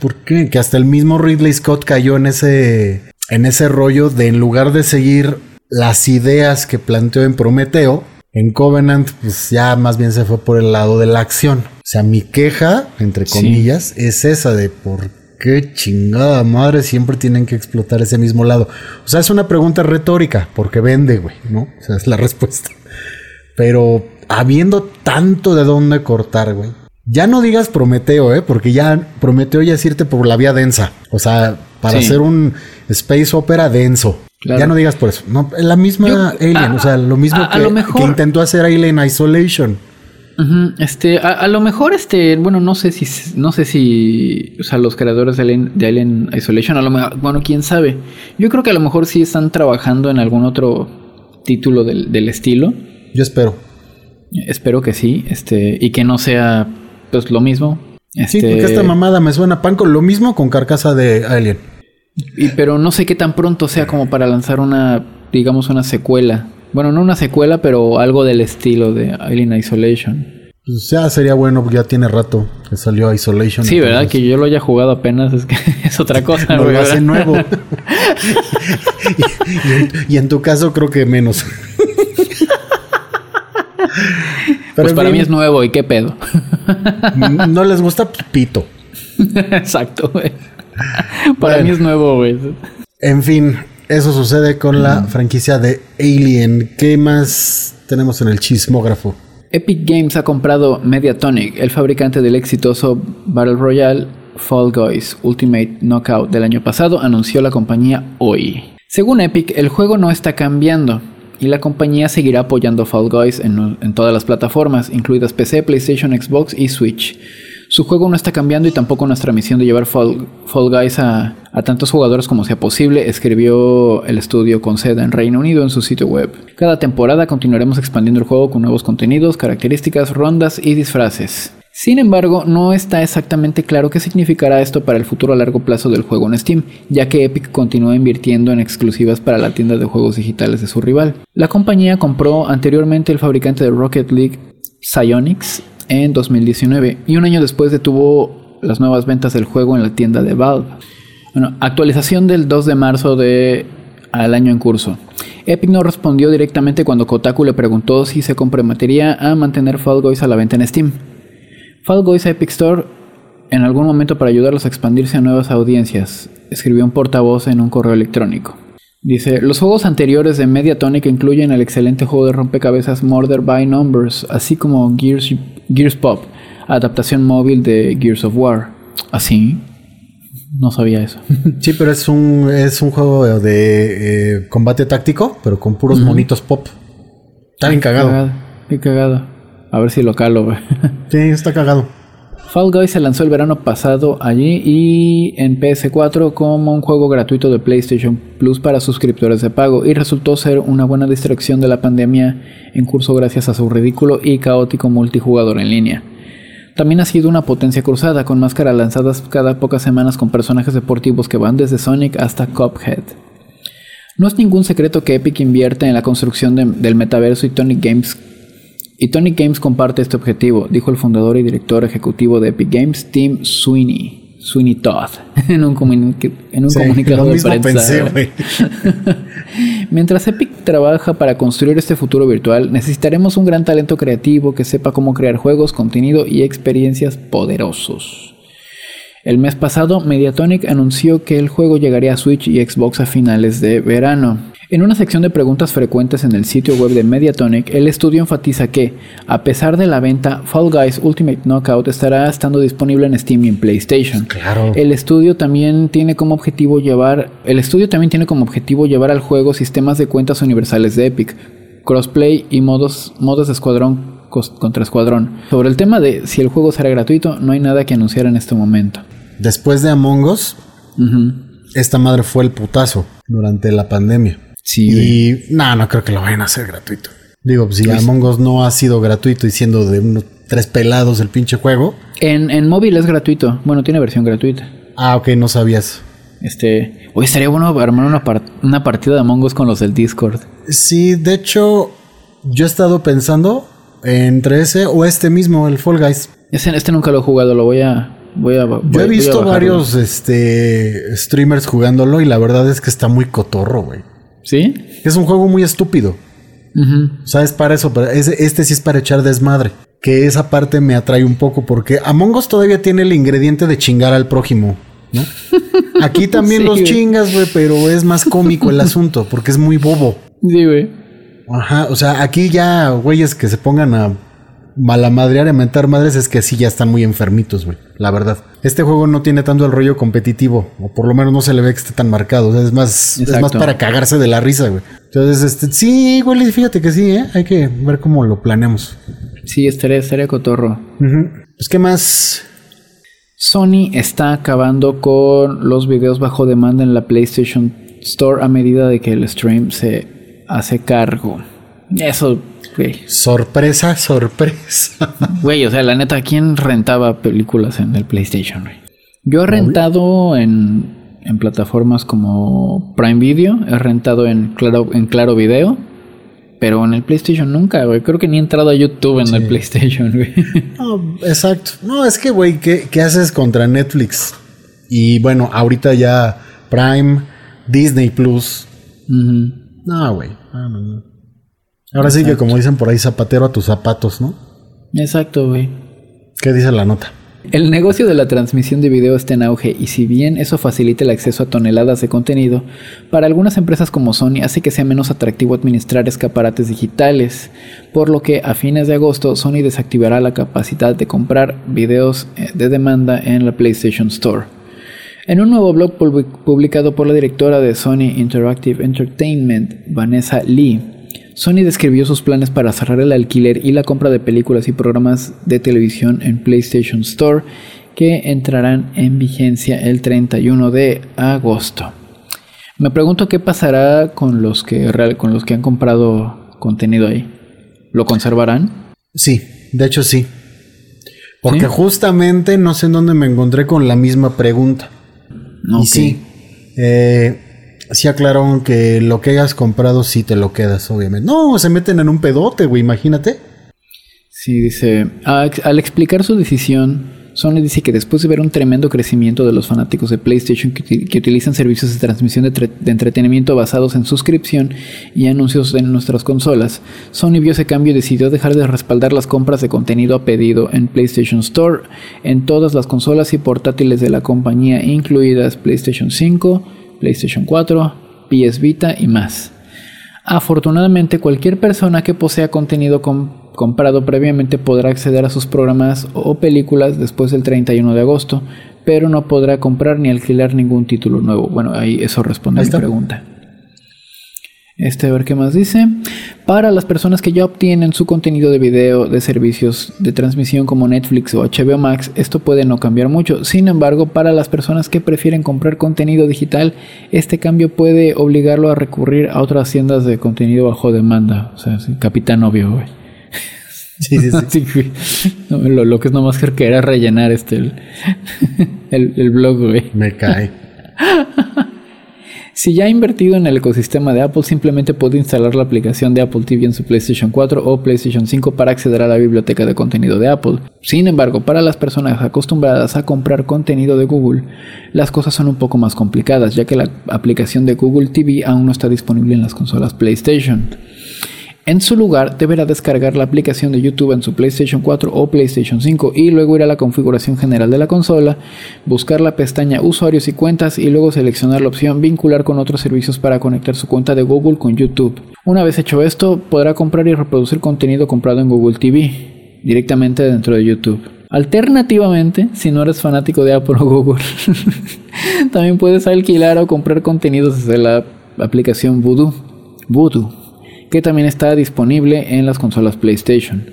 ¿por qué? Que hasta el mismo Ridley Scott cayó en ese, en ese rollo de en lugar de seguir las ideas que planteó en Prometeo, en Covenant, pues ya más bien se fue por el lado de la acción. O sea, mi queja, entre Sí. comillas, es esa de por qué chingada madre siempre tienen que explotar ese mismo lado. O sea, es una pregunta retórica, porque vende, güey, ¿no? O sea, es la respuesta. Pero habiendo tanto de dónde cortar, güey. Ya no digas Prometeo, ¿eh? Porque ya Prometeo ya es irte por la vía densa. O sea, para Sí. hacer un space opera denso. Claro. Ya no digas por eso. No, la misma Yo- Alien, a- o sea, lo mismo a- a que, lo mejor- que intentó hacer Alien Isolation. Este, a, a lo mejor, este, bueno, no sé si, no sé si, o sea, los creadores de Alien, de Alien Isolation, a lo mejor, bueno, quién sabe. Yo creo que a lo mejor sí están trabajando en algún otro título del, del estilo. Yo espero. Espero que sí, este, y que no sea, pues, lo mismo. Sí, Este, porque esta mamada me suena pan con lo mismo con carcasa de Alien. y- pero no sé qué tan pronto sea como para lanzar una, digamos, una secuela. Bueno, no una secuela, pero algo del estilo de Alien Isolation. Pues ya sería bueno, porque ya tiene rato que salió Isolation. Sí, ¿verdad? entonces- Que yo lo haya jugado apenas es que es otra cosa, No lo hace nuevo. y, y en, y en tu caso creo que menos. Pues para mí es nuevo y qué pedo. No les gusta pues, pito. Exacto, güey. Para Bueno. mí es nuevo, güey. En fin, eso sucede con la franquicia de Alien. ¿Qué más tenemos en el chismógrafo? Epic Games ha comprado Mediatonic, el fabricante del exitoso Battle Royale Fall Guys Ultimate Knockout del año pasado, anunció la compañía hoy. Según Epic, el juego no está cambiando y la compañía seguirá apoyando Fall Guys en, todas las plataformas, incluidas PC, PlayStation, Xbox y Switch. Su juego no está cambiando y tampoco nuestra misión de llevar Fall, Fall Guys a, a tantos jugadores como sea posible, escribió el estudio con sede en Reino Unido en su sitio web. Cada temporada continuaremos expandiendo el juego con nuevos contenidos, características, rondas y disfraces. Sin embargo, no está exactamente claro qué significará esto para el futuro a largo plazo del juego en Steam, ya que Epic continúa invirtiendo en exclusivas para la tienda de juegos digitales de su rival. La compañía compró anteriormente el fabricante de Rocket League, Psyonix, en 2019 y un año después detuvo las nuevas ventas del juego en la tienda de Valve. Bueno, actualización del 2 de marzo de al año en curso. Epic no respondió directamente cuando Kotaku le preguntó si se comprometería a mantener Fall Guys a la venta en Steam. Fall Guys a Epic Store en algún momento para ayudarlos a expandirse a nuevas audiencias, escribió un portavoz en un correo electrónico. Dice, los juegos anteriores de Mediatonic incluyen el excelente juego de rompecabezas Murder by Numbers, así como Gears, Gears Pop, adaptación móvil de Gears of War. ¿Así? No sabía eso. Sí, pero es un, es un juego de eh, combate táctico, pero con puros monitos pop. Está bien cagado. Qué cagado. A ver si lo calo, güey. Sí, está cagado. Fall Guys se lanzó el verano pasado allí y en PS4 como un juego gratuito de PlayStation Plus para suscriptores de pago y resultó ser una buena distracción de la pandemia en curso gracias a su ridículo y caótico multijugador en línea. También ha sido una potencia cruzada con máscaras lanzadas cada pocas semanas con personajes deportivos que van desde Sonic hasta Cuphead. No es ningún secreto que Epic invierte en la construcción de- del metaverso y Tonic Games Tonic Games comparte este objetivo, dijo el fundador y director ejecutivo de Epic Games, Tim Sweeney, Sweeney Todd, en un, comuni- en un Sí, comunicado lo de mismo prensa. pensé. Mientras Epic trabaja para construir este futuro virtual, necesitaremos un gran talento creativo que sepa cómo crear juegos, contenido y experiencias poderosos. El mes pasado, Mediatonic anunció que el juego llegaría a Switch y Xbox a finales de verano. En una sección de preguntas frecuentes en el sitio web de Mediatonic, el estudio enfatiza que, a pesar de la venta, Fall Guys Ultimate Knockout estará estando disponible en Steam y en PlayStation. Claro. El estudio también tiene como objetivo llevar, el estudio también tiene como objetivo llevar al juego sistemas de cuentas universales de Epic, crossplay y modos, modos de escuadrón contra escuadrón. Sobre el tema de si el juego será gratuito, no hay nada que anunciar en este momento. Después de Among Us, esta madre fue el putazo durante la pandemia. Sí, Y no, no creo que lo vayan a hacer gratuito. Digo, pues, si Among Us no ha sido gratuito y siendo de unos tres pelados el pinche juego. En, en móvil es gratuito. Bueno, tiene versión gratuita. Ah, ok, no sabías. Este, hoy estaría bueno armar una, una partida de Among Us con los del Discord. Sí, de hecho, yo he estado pensando entre ese o este mismo, el Fall Guys. Este, este nunca lo he jugado, lo voy a, voy a. voy- Yo he visto varios este, streamers jugándolo y la verdad es que está muy cotorro, güey. ¿Sí? Es un juego muy estúpido. Ujú. O sea, es para eso, ese- este sí es para echar desmadre. Que esa parte me atrae un poco porque Among Us todavía tiene el ingrediente de chingar al prójimo, ¿no? Aquí también Sí, los güey. chingas, güey, pero es más cómico el asunto porque es muy bobo. Sí, güey. Ajá, o sea, aquí ya güeyes que se pongan a malamadrear y mentar madres es que sí ya están muy enfermitos, güey, la verdad. Este juego no tiene tanto el rollo competitivo, o por lo menos no se le ve que esté tan marcado, o sea, es más, es más para cagarse de la risa, güey. Entonces, este, sí, güey, fíjate que sí, ¿eh? Hay que ver cómo lo planeamos. Sí, estaría, estaría cotorro. Ujú. Pues, ¿qué más? Sony está acabando con los videos bajo demanda en la PlayStation Store a medida de que el stream se hace cargo. Eso, güey. Sorpresa, sorpresa. Güey, o sea, la neta, ¿quién rentaba películas en el PlayStation, güey? Yo he rentado en, en plataformas como Prime Video, he rentado en Claro, en claro Video Pero en el PlayStation nunca, güey. Creo que ni he entrado a YouTube en el PlayStation, güey. No, exacto. No, es que, güey, ¿qué, ¿qué haces contra Netflix? Y bueno, ahorita ya Prime, Disney Plus. Ujú. No, güey. No, no, no. Ahora sí que como dicen por ahí, zapatero a tus zapatos, ¿no? Exacto, güey. ¿Qué dice la nota? El negocio de la transmisión de video está en auge y si bien eso facilita el acceso a toneladas de contenido, para algunas empresas como Sony hace que sea menos atractivo administrar escaparates digitales, por lo que a fines de agosto Sony desactivará la capacidad de comprar videos eh, de demanda en la PlayStation Store. En un nuevo blog publi- publicado por la directora de Sony Interactive Entertainment, Vanessa Lee, Sony describió sus planes para cerrar el alquiler y la compra de películas y programas de televisión en PlayStation Store que entrarán en vigencia el 31 de agosto. Me pregunto qué pasará con los que, con los que han comprado contenido ahí. ¿Lo conservarán? Sí, de hecho sí. Porque ¿Sí? justamente no sé en dónde me encontré con la misma pregunta. Ok. Y sí, eh, sí aclararon que lo que hayas comprado sí te lo quedas, obviamente. No, se meten en un pedote, güey, imagínate. Sí, dice, "A- al explicar su decisión, Sony dice que después de ver un tremendo crecimiento de los fanáticos de PlayStation que, uti- que utilizan servicios de transmisión de, de entretenimiento basados en suscripción y anuncios en nuestras consolas, Sony vio ese cambio y decidió dejar de respaldar las compras de contenido a pedido en PlayStation Store en todas las consolas y portátiles de la compañía, incluidas PlayStation 5, PlayStation 4, PS Vita y más. Afortunadamente, cualquier persona que posea contenido com- comprado previamente podrá acceder a sus programas o películas después del 31 de agosto, pero no podrá comprar ni alquilar ningún título nuevo. Bueno, ahí eso responde a mi pregunta. Este, a ver qué más dice. Para las personas que ya obtienen su contenido de video de servicios de transmisión como Netflix o HBO Max, esto puede no cambiar mucho. Sin embargo, para las personas que prefieren comprar contenido digital, este cambio puede obligarlo a recurrir a otras tiendas de contenido bajo demanda. O sea, sí, capitán obvio, güey. Sí, sí, sí. Sí, lo, lo que es nomás que era rellenar este el, el, el blog, güey. Me cae. Si ya ha invertido en el ecosistema de Apple, simplemente puede instalar la aplicación de Apple TV en su PlayStation 4 o PlayStation 5 para acceder a la biblioteca de contenido de Apple. Sin embargo, para las personas acostumbradas a comprar contenido de Google, las cosas son un poco más complicadas, ya que la aplicación de Google TV aún no está disponible en las consolas PlayStation. En su lugar, deberá descargar la aplicación de YouTube en su PlayStation 4 o PlayStation 5 y luego ir a la configuración general de la consola, buscar la pestaña Usuarios y cuentas y luego seleccionar la opción Vincular con otros servicios para conectar su cuenta de Google con YouTube. Una vez hecho esto, podrá comprar y reproducir contenido comprado en Google TV directamente dentro de YouTube. Alternativamente, si no eres fanático de Apple o Google, también puedes alquilar o comprar contenidos desde la aplicación Voodoo. Voodoo que también está disponible en las consolas PlayStation.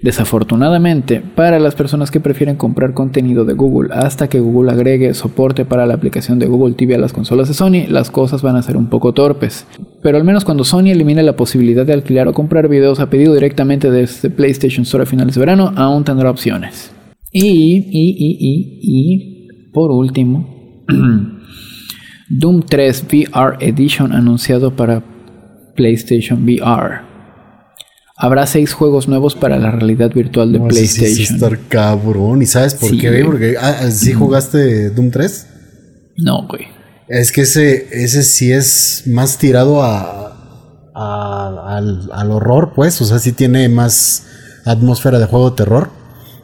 Desafortunadamente, para las personas que prefieren comprar contenido de Google hasta que Google agregue soporte para la aplicación de Google TV a las consolas de Sony, las cosas van a ser un poco torpes. Pero al menos cuando Sony elimine la posibilidad de alquilar o comprar videos a pedido directamente desde PlayStation Store a finales de verano, aún tendrá opciones. Y, y, y, y, y, por último, Doom 3 VR Edition anunciado para PlayStation VR. Habrá seis juegos nuevos para la realidad virtual de No, ese sí PlayStation. estar cabrón. ¿Y sabes por Sí, qué, güey? güey. Porque ah, ¿sí jugaste Doom 3? No, güey. Es que ese, ese sí es más tirado a, a- al, al horror, pues. O sea, sí tiene más atmósfera de juego de terror.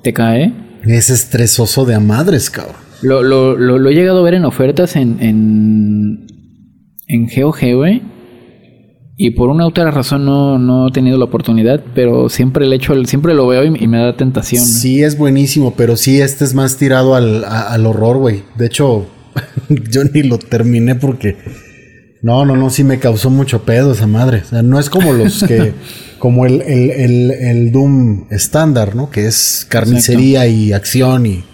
¿Te cae? Es estresoso de a madres, cabrón. Lo, lo, lo, lo he llegado a ver en ofertas en, en, en GOG, güey. Y por una u otra razón no, no he tenido la oportunidad, pero siempre el- siempre lo veo y, y me da tentación. Sí, es buenísimo, pero sí, este es más tirado al, a- al horror, güey. De hecho, yo ni lo terminé porque. No, no, no, sí me causó mucho pedo esa madre. O sea, no es como los que. como el, el, el, el Doom estándar, ¿no? Que es carnicería y acción y.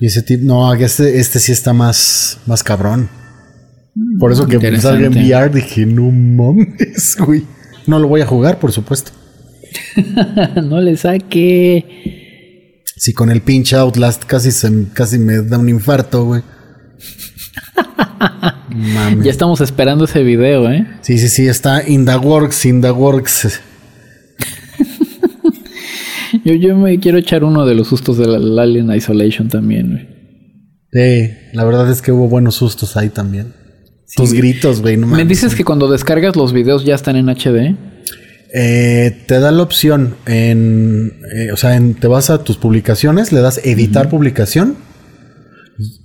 Y ese tipo. No, este, este sí está más, más cabrón. Por eso que salga en VR dije, no mames, güey. No lo voy a jugar, por supuesto. no le saque. Si con el pinche Outlast casi, se, casi me da un infarto, güey. Mames. Ya estamos esperando ese video, ¿eh? Sí, sí, sí, está in the works, in the works. Yo, yo me quiero echar uno de los sustos del Alien Isolation también, güey. Sí, la verdad es que hubo buenos sustos ahí también. Tus güey. gritos, güey, no ¿Me dices que cuando descargas los videos ya están en HD? Eh, te da la opción en, eh, o sea, en- te vas a tus publicaciones, le das editar publicación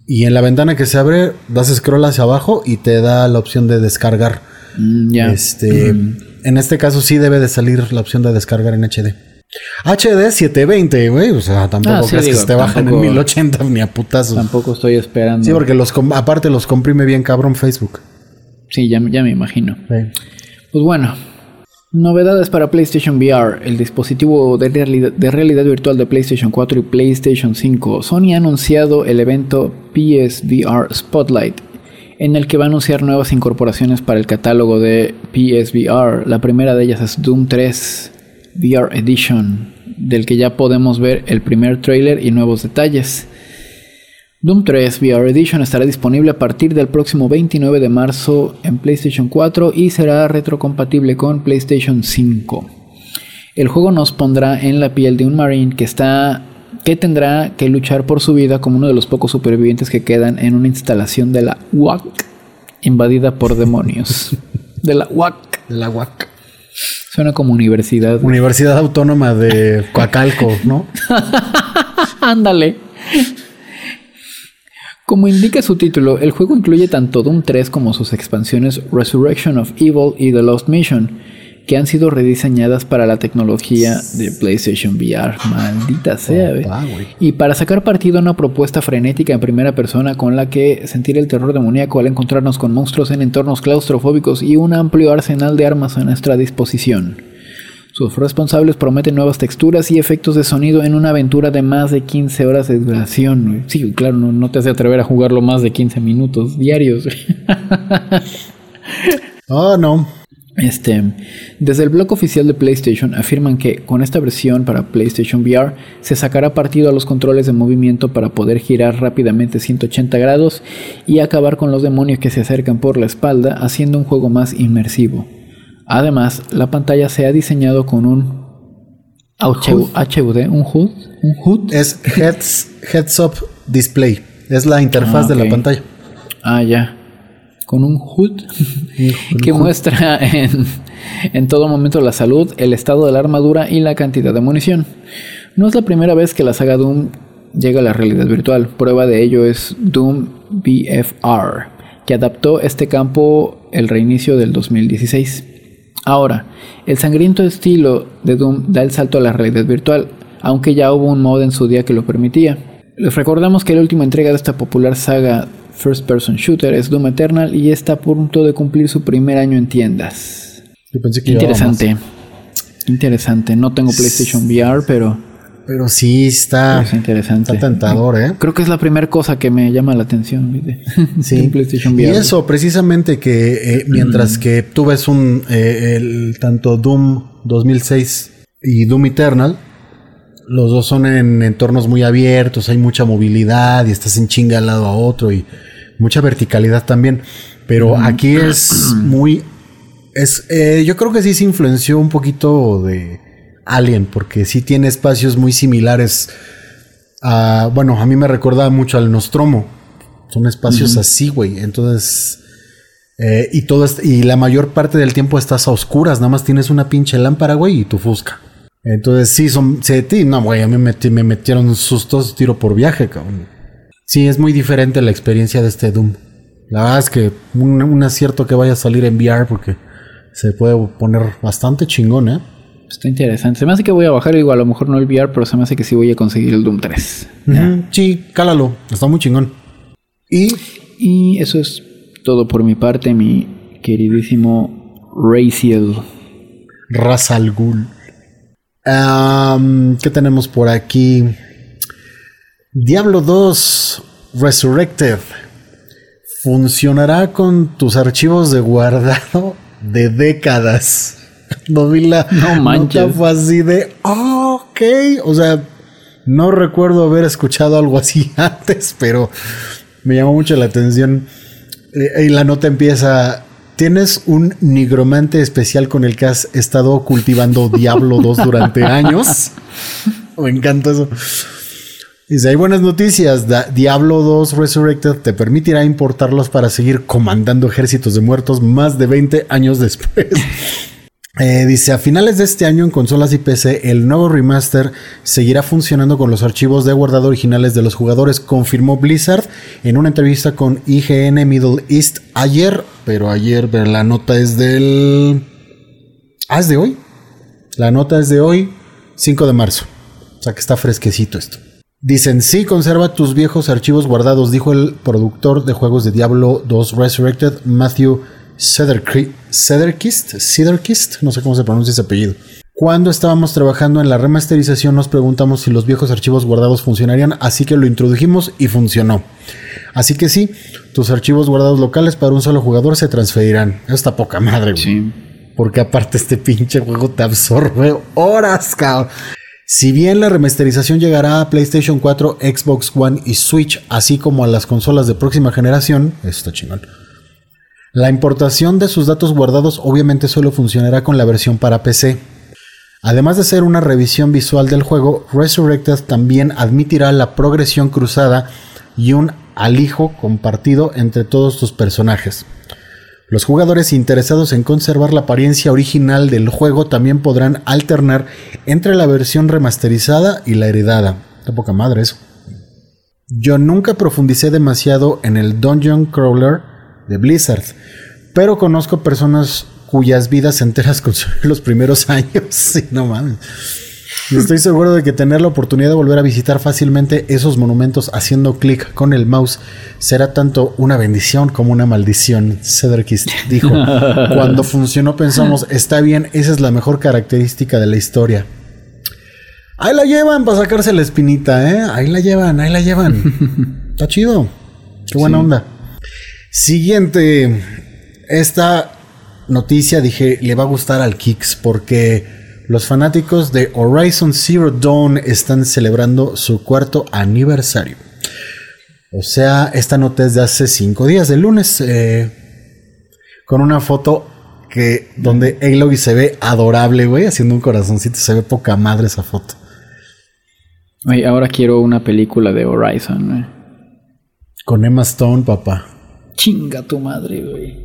y en la ventana que se abre das scroll hacia abajo y te da la opción de descargar. Mm, ya. Este, en este caso sí debe de salir la opción de descargar en HD. HD 720, güey, o sea, tampoco Ah, sí, crees digo, que se te bajan en tampoco- 1080 ni a putazos. Tampoco estoy esperando. Sí, porque los aparte los comprime bien cabrón Facebook. Sí, ya, ya me imagino. Sí. Pues bueno, novedades para PlayStation VR, el dispositivo de realidad, de realidad virtual de PlayStation 4 y PlayStation 5. Sony ha anunciado el evento PSVR Spotlight, en el que va a anunciar nuevas incorporaciones para el catálogo de PSVR. La primera de ellas es Doom 3 VR Edition, del que ya podemos ver el primer tráiler y nuevos detalles. Doom 3 VR Edition estará disponible a partir del próximo 29 de marzo en PlayStation 4 y será retrocompatible con PlayStation 5. El juego nos pondrá en la piel de un Marine que está que tendrá que luchar por su vida como uno de los pocos supervivientes que quedan en una instalación de la UAC invadida por demonios. De la UAC. De la UAC. Suena como universidad. Universidad Autónoma de Coacalco, ¿no? Ándale. Como indica su título, el juego incluye tanto Doom 3 como sus expansiones Resurrection of Evil y The Lost Mission, que han sido rediseñadas para la tecnología de PlayStation VR. Maldita sea, güey. Y para sacar partido a una propuesta frenética en primera persona con la que sentir el terror demoníaco al encontrarnos con monstruos en entornos claustrofóbicos y un amplio arsenal de armas a nuestra disposición. Sus responsables prometen nuevas texturas y efectos de sonido en una aventura de más de 15 horas de duración. güey. Sí, claro, no, no te hace atrever a jugarlo más de 15 minutos diarios. Oh, no. Este, desde el blog oficial de PlayStation afirman que con esta versión para PlayStation VR se sacará partido a los controles de movimiento para poder girar rápidamente 180 grados y acabar con los demonios que se acercan por la espalda, haciendo un juego más inmersivo. Además, la pantalla se ha diseñado con un HUD, HUD, un HUD, un HUD. Es heads, heads Up Display. Es la interfaz Ah, de la pantalla. Ah, ya. Con un HUD que muestra en, en todo momento la salud, el estado de la armadura y la cantidad de munición. No es la primera vez que la saga Doom llega a la realidad virtual. Prueba de ello es Doom BFR, que adaptó este campo el reinicio del 2016. Ahora, el sangriento estilo de Doom da el salto a la realidad virtual, aunque ya hubo un mod en su día que lo permitía. Les recordamos que la última entrega de esta popular saga First Person Shooter es Doom Eternal y está a punto de cumplir su primer año en tiendas. Yo pensé que Interesante. Interesante. No tengo PlayStation VR, pero. Pero sí está, es interesante. está tentador, ¿eh? Creo que es la primera cosa que me llama la atención. ¿viste? Sí. Y eso, precisamente que eh, mientras que tú ves un eh, el, tanto Doom 2006 y Doom Eternal, los dos son en entornos muy abiertos, hay mucha movilidad y estás en chinga al lado a otro y mucha verticalidad también. Pero aquí es muy es eh, yo creo que sí se influenció un poquito de Alien porque sí tiene espacios muy similares a bueno, a mí me recuerda mucho al Nostromo. Son espacios así, güey. Entonces, eh, y todo y la mayor parte del tiempo estás a oscuras, nada más tienes una pinche lámpara, güey, y tu fusca. Entonces, sí, son, se, no, güey, a mí me, me metieron sustos tiro por viaje, cabrón. Sí, es muy diferente la experiencia de este Doom. La verdad es que un, un acierto que vaya a salir en VR porque se puede poner bastante chingón, ¿eh? Está interesante. Se me hace que voy a bajar, digo, a lo mejor no el VR, pero se me hace que sí voy a conseguir el Doom 3. Ujú, Sí, cálalo, está muy chingón. Y Y eso es todo por mi parte, mi queridísimo Raciel. Ra's ¿Qué tenemos por aquí? Diablo 2 Resurrected. Funcionará con tus archivos de guardado de décadas. No vi la No manches. nota, fue así de, "Ah, ok. O sea, no recuerdo haber escuchado algo así antes, pero me llamó mucho la atención. Eh, y la nota empieza. Tienes un nigromante especial con el que has estado cultivando Diablo 2 durante años. Me encanta eso. Dice, hay buenas noticias. Da- Diablo 2 Resurrected te permitirá importarlos para seguir comandando ejércitos de muertos más de 20 años después. Eh, dice, a finales de este año en consolas y PC, el nuevo remaster seguirá funcionando con los archivos de guardado originales de los jugadores, confirmó Blizzard en una entrevista con IGN Middle East ayer, pero ayer pero la nota es del... Ah, es de hoy. La nota es de hoy, 5 de marzo. O sea que está fresquecito esto. Dicen, sí, conserva tus viejos archivos guardados, dijo el productor de juegos de Diablo 2 Resurrected, Matthew Cedercri- Cederkist, Cederkist, no sé cómo se pronuncia ese apellido. Cuando estábamos trabajando en la remasterización nos preguntamos si los viejos archivos guardados funcionarían, así que lo introdujimos y funcionó. Así que sí, tus archivos guardados locales para un solo jugador se transferirán. Eso está poca madre, güey. Sí. Porque aparte este pinche juego te absorbe horas, cabrón. Si bien la remasterización llegará a PlayStation 4, Xbox One y Switch, así como a las consolas de próxima generación, eso está chingón. La importación de sus datos guardados obviamente solo funcionará con la versión para PC. Además de ser una revisión visual del juego, Resurrected también admitirá la progresión cruzada y un alijo compartido entre todos tus personajes. Los jugadores interesados en conservar la apariencia original del juego también podrán alternar entre la versión remasterizada y la heredada. Poca madre eso. Yo nunca profundicé demasiado en el Dungeon Crawler de Blizzard, pero conozco personas cuyas vidas enteras consumieron los primeros años. Sí, no mames. Y estoy seguro de que tener la oportunidad de volver a visitar fácilmente esos monumentos haciendo clic con el mouse será tanto una bendición como una maldición. Cedrikist dijo. Cuando funcionó pensamos, está bien, esa es la mejor característica de la historia. Ahí la llevan para sacarse la espinita, ¿eh? Ahí la llevan, ahí la llevan. Está chido. Qué buena onda. Siguiente. Esta noticia dije, le va a gustar al Kicks porque los fanáticos de Horizon Zero Dawn están celebrando su cuarto aniversario. O sea, esta nota es de hace cinco días, el lunes, eh, con una foto que donde Aloy se ve adorable, güey, haciendo un corazoncito, se ve poca madre esa foto. Oye, ahora quiero una película de Horizon, güey. Con Emma Stone, papá. Chinga tu madre, güey.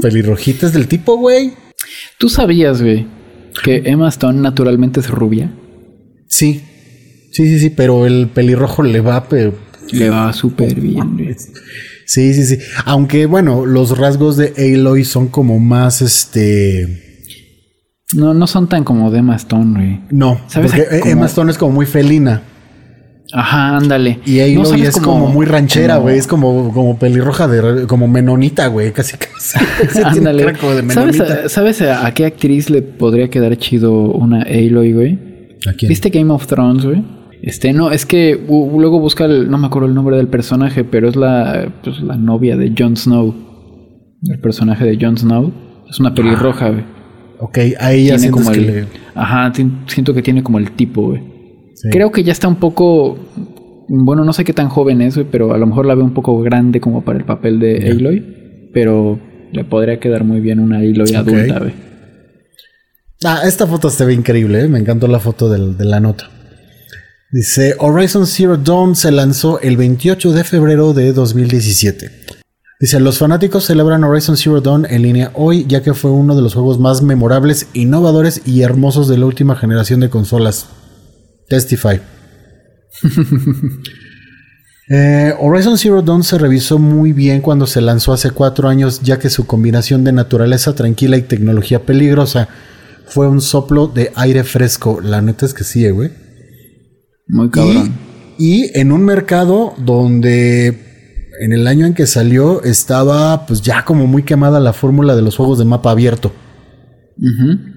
Pelirrojitas del tipo, güey. ¿Tú sabías, güey, que Emma Stone naturalmente es rubia? Sí. Sí, sí, sí, pero el pelirrojo le va, pero Le va súper bien, güey. Sí, sí, sí. Aunque, bueno, los rasgos de Aloy son como más, este... No, no son tan como de Emma Stone, güey. No, ¿Sabes porque a-? Emma Stone es como muy felina. Ajá, ándale. Y ¿No sabes es como, muy ranchera, güey. Es como, como pelirroja, de, como menonita, güey. Casi, casi. Ándale. como ¿Sabes, a, ¿Sabes a, a qué actriz le podría quedar chido una Aloy, güey? ¿A quién? ¿Viste Game of Thrones, güey? Este, no, es que luego busca el, no me acuerdo el nombre del personaje, pero es la, pues, la novia de Jon Snow. El personaje de Jon Snow. Es una pelirroja, güey. Ok, ahí ya Tiene sientes como que el, le... Ajá, siento que tiene como el tipo, güey. Sí. Creo que ya está un poco, bueno, no sé qué tan joven es, pero a lo mejor la veo un poco grande como para el papel de Aloy, pero le podría quedar muy bien una Aloy adulta, güey. Ah, esta foto se ve increíble, ¿eh? me encantó la foto del- de la nota. Dice, Horizon Zero Dawn se lanzó el 28 de febrero de 2017. Dice, los fanáticos celebran Horizon Zero Dawn en línea hoy, ya que fue uno de los juegos más memorables, innovadores y hermosos de la última generación de consolas. Testify. Eh, Horizon Zero Dawn se revisó muy bien cuando se lanzó hace cuatro años, ya que su combinación de naturaleza tranquila y tecnología peligrosa fue un soplo de aire fresco. La neta es que sí, eh, güey. Muy cabrón. Y, y en un mercado donde en el año en que salió estaba pues ya como muy quemada la fórmula de los juegos de mapa abierto. Ujú.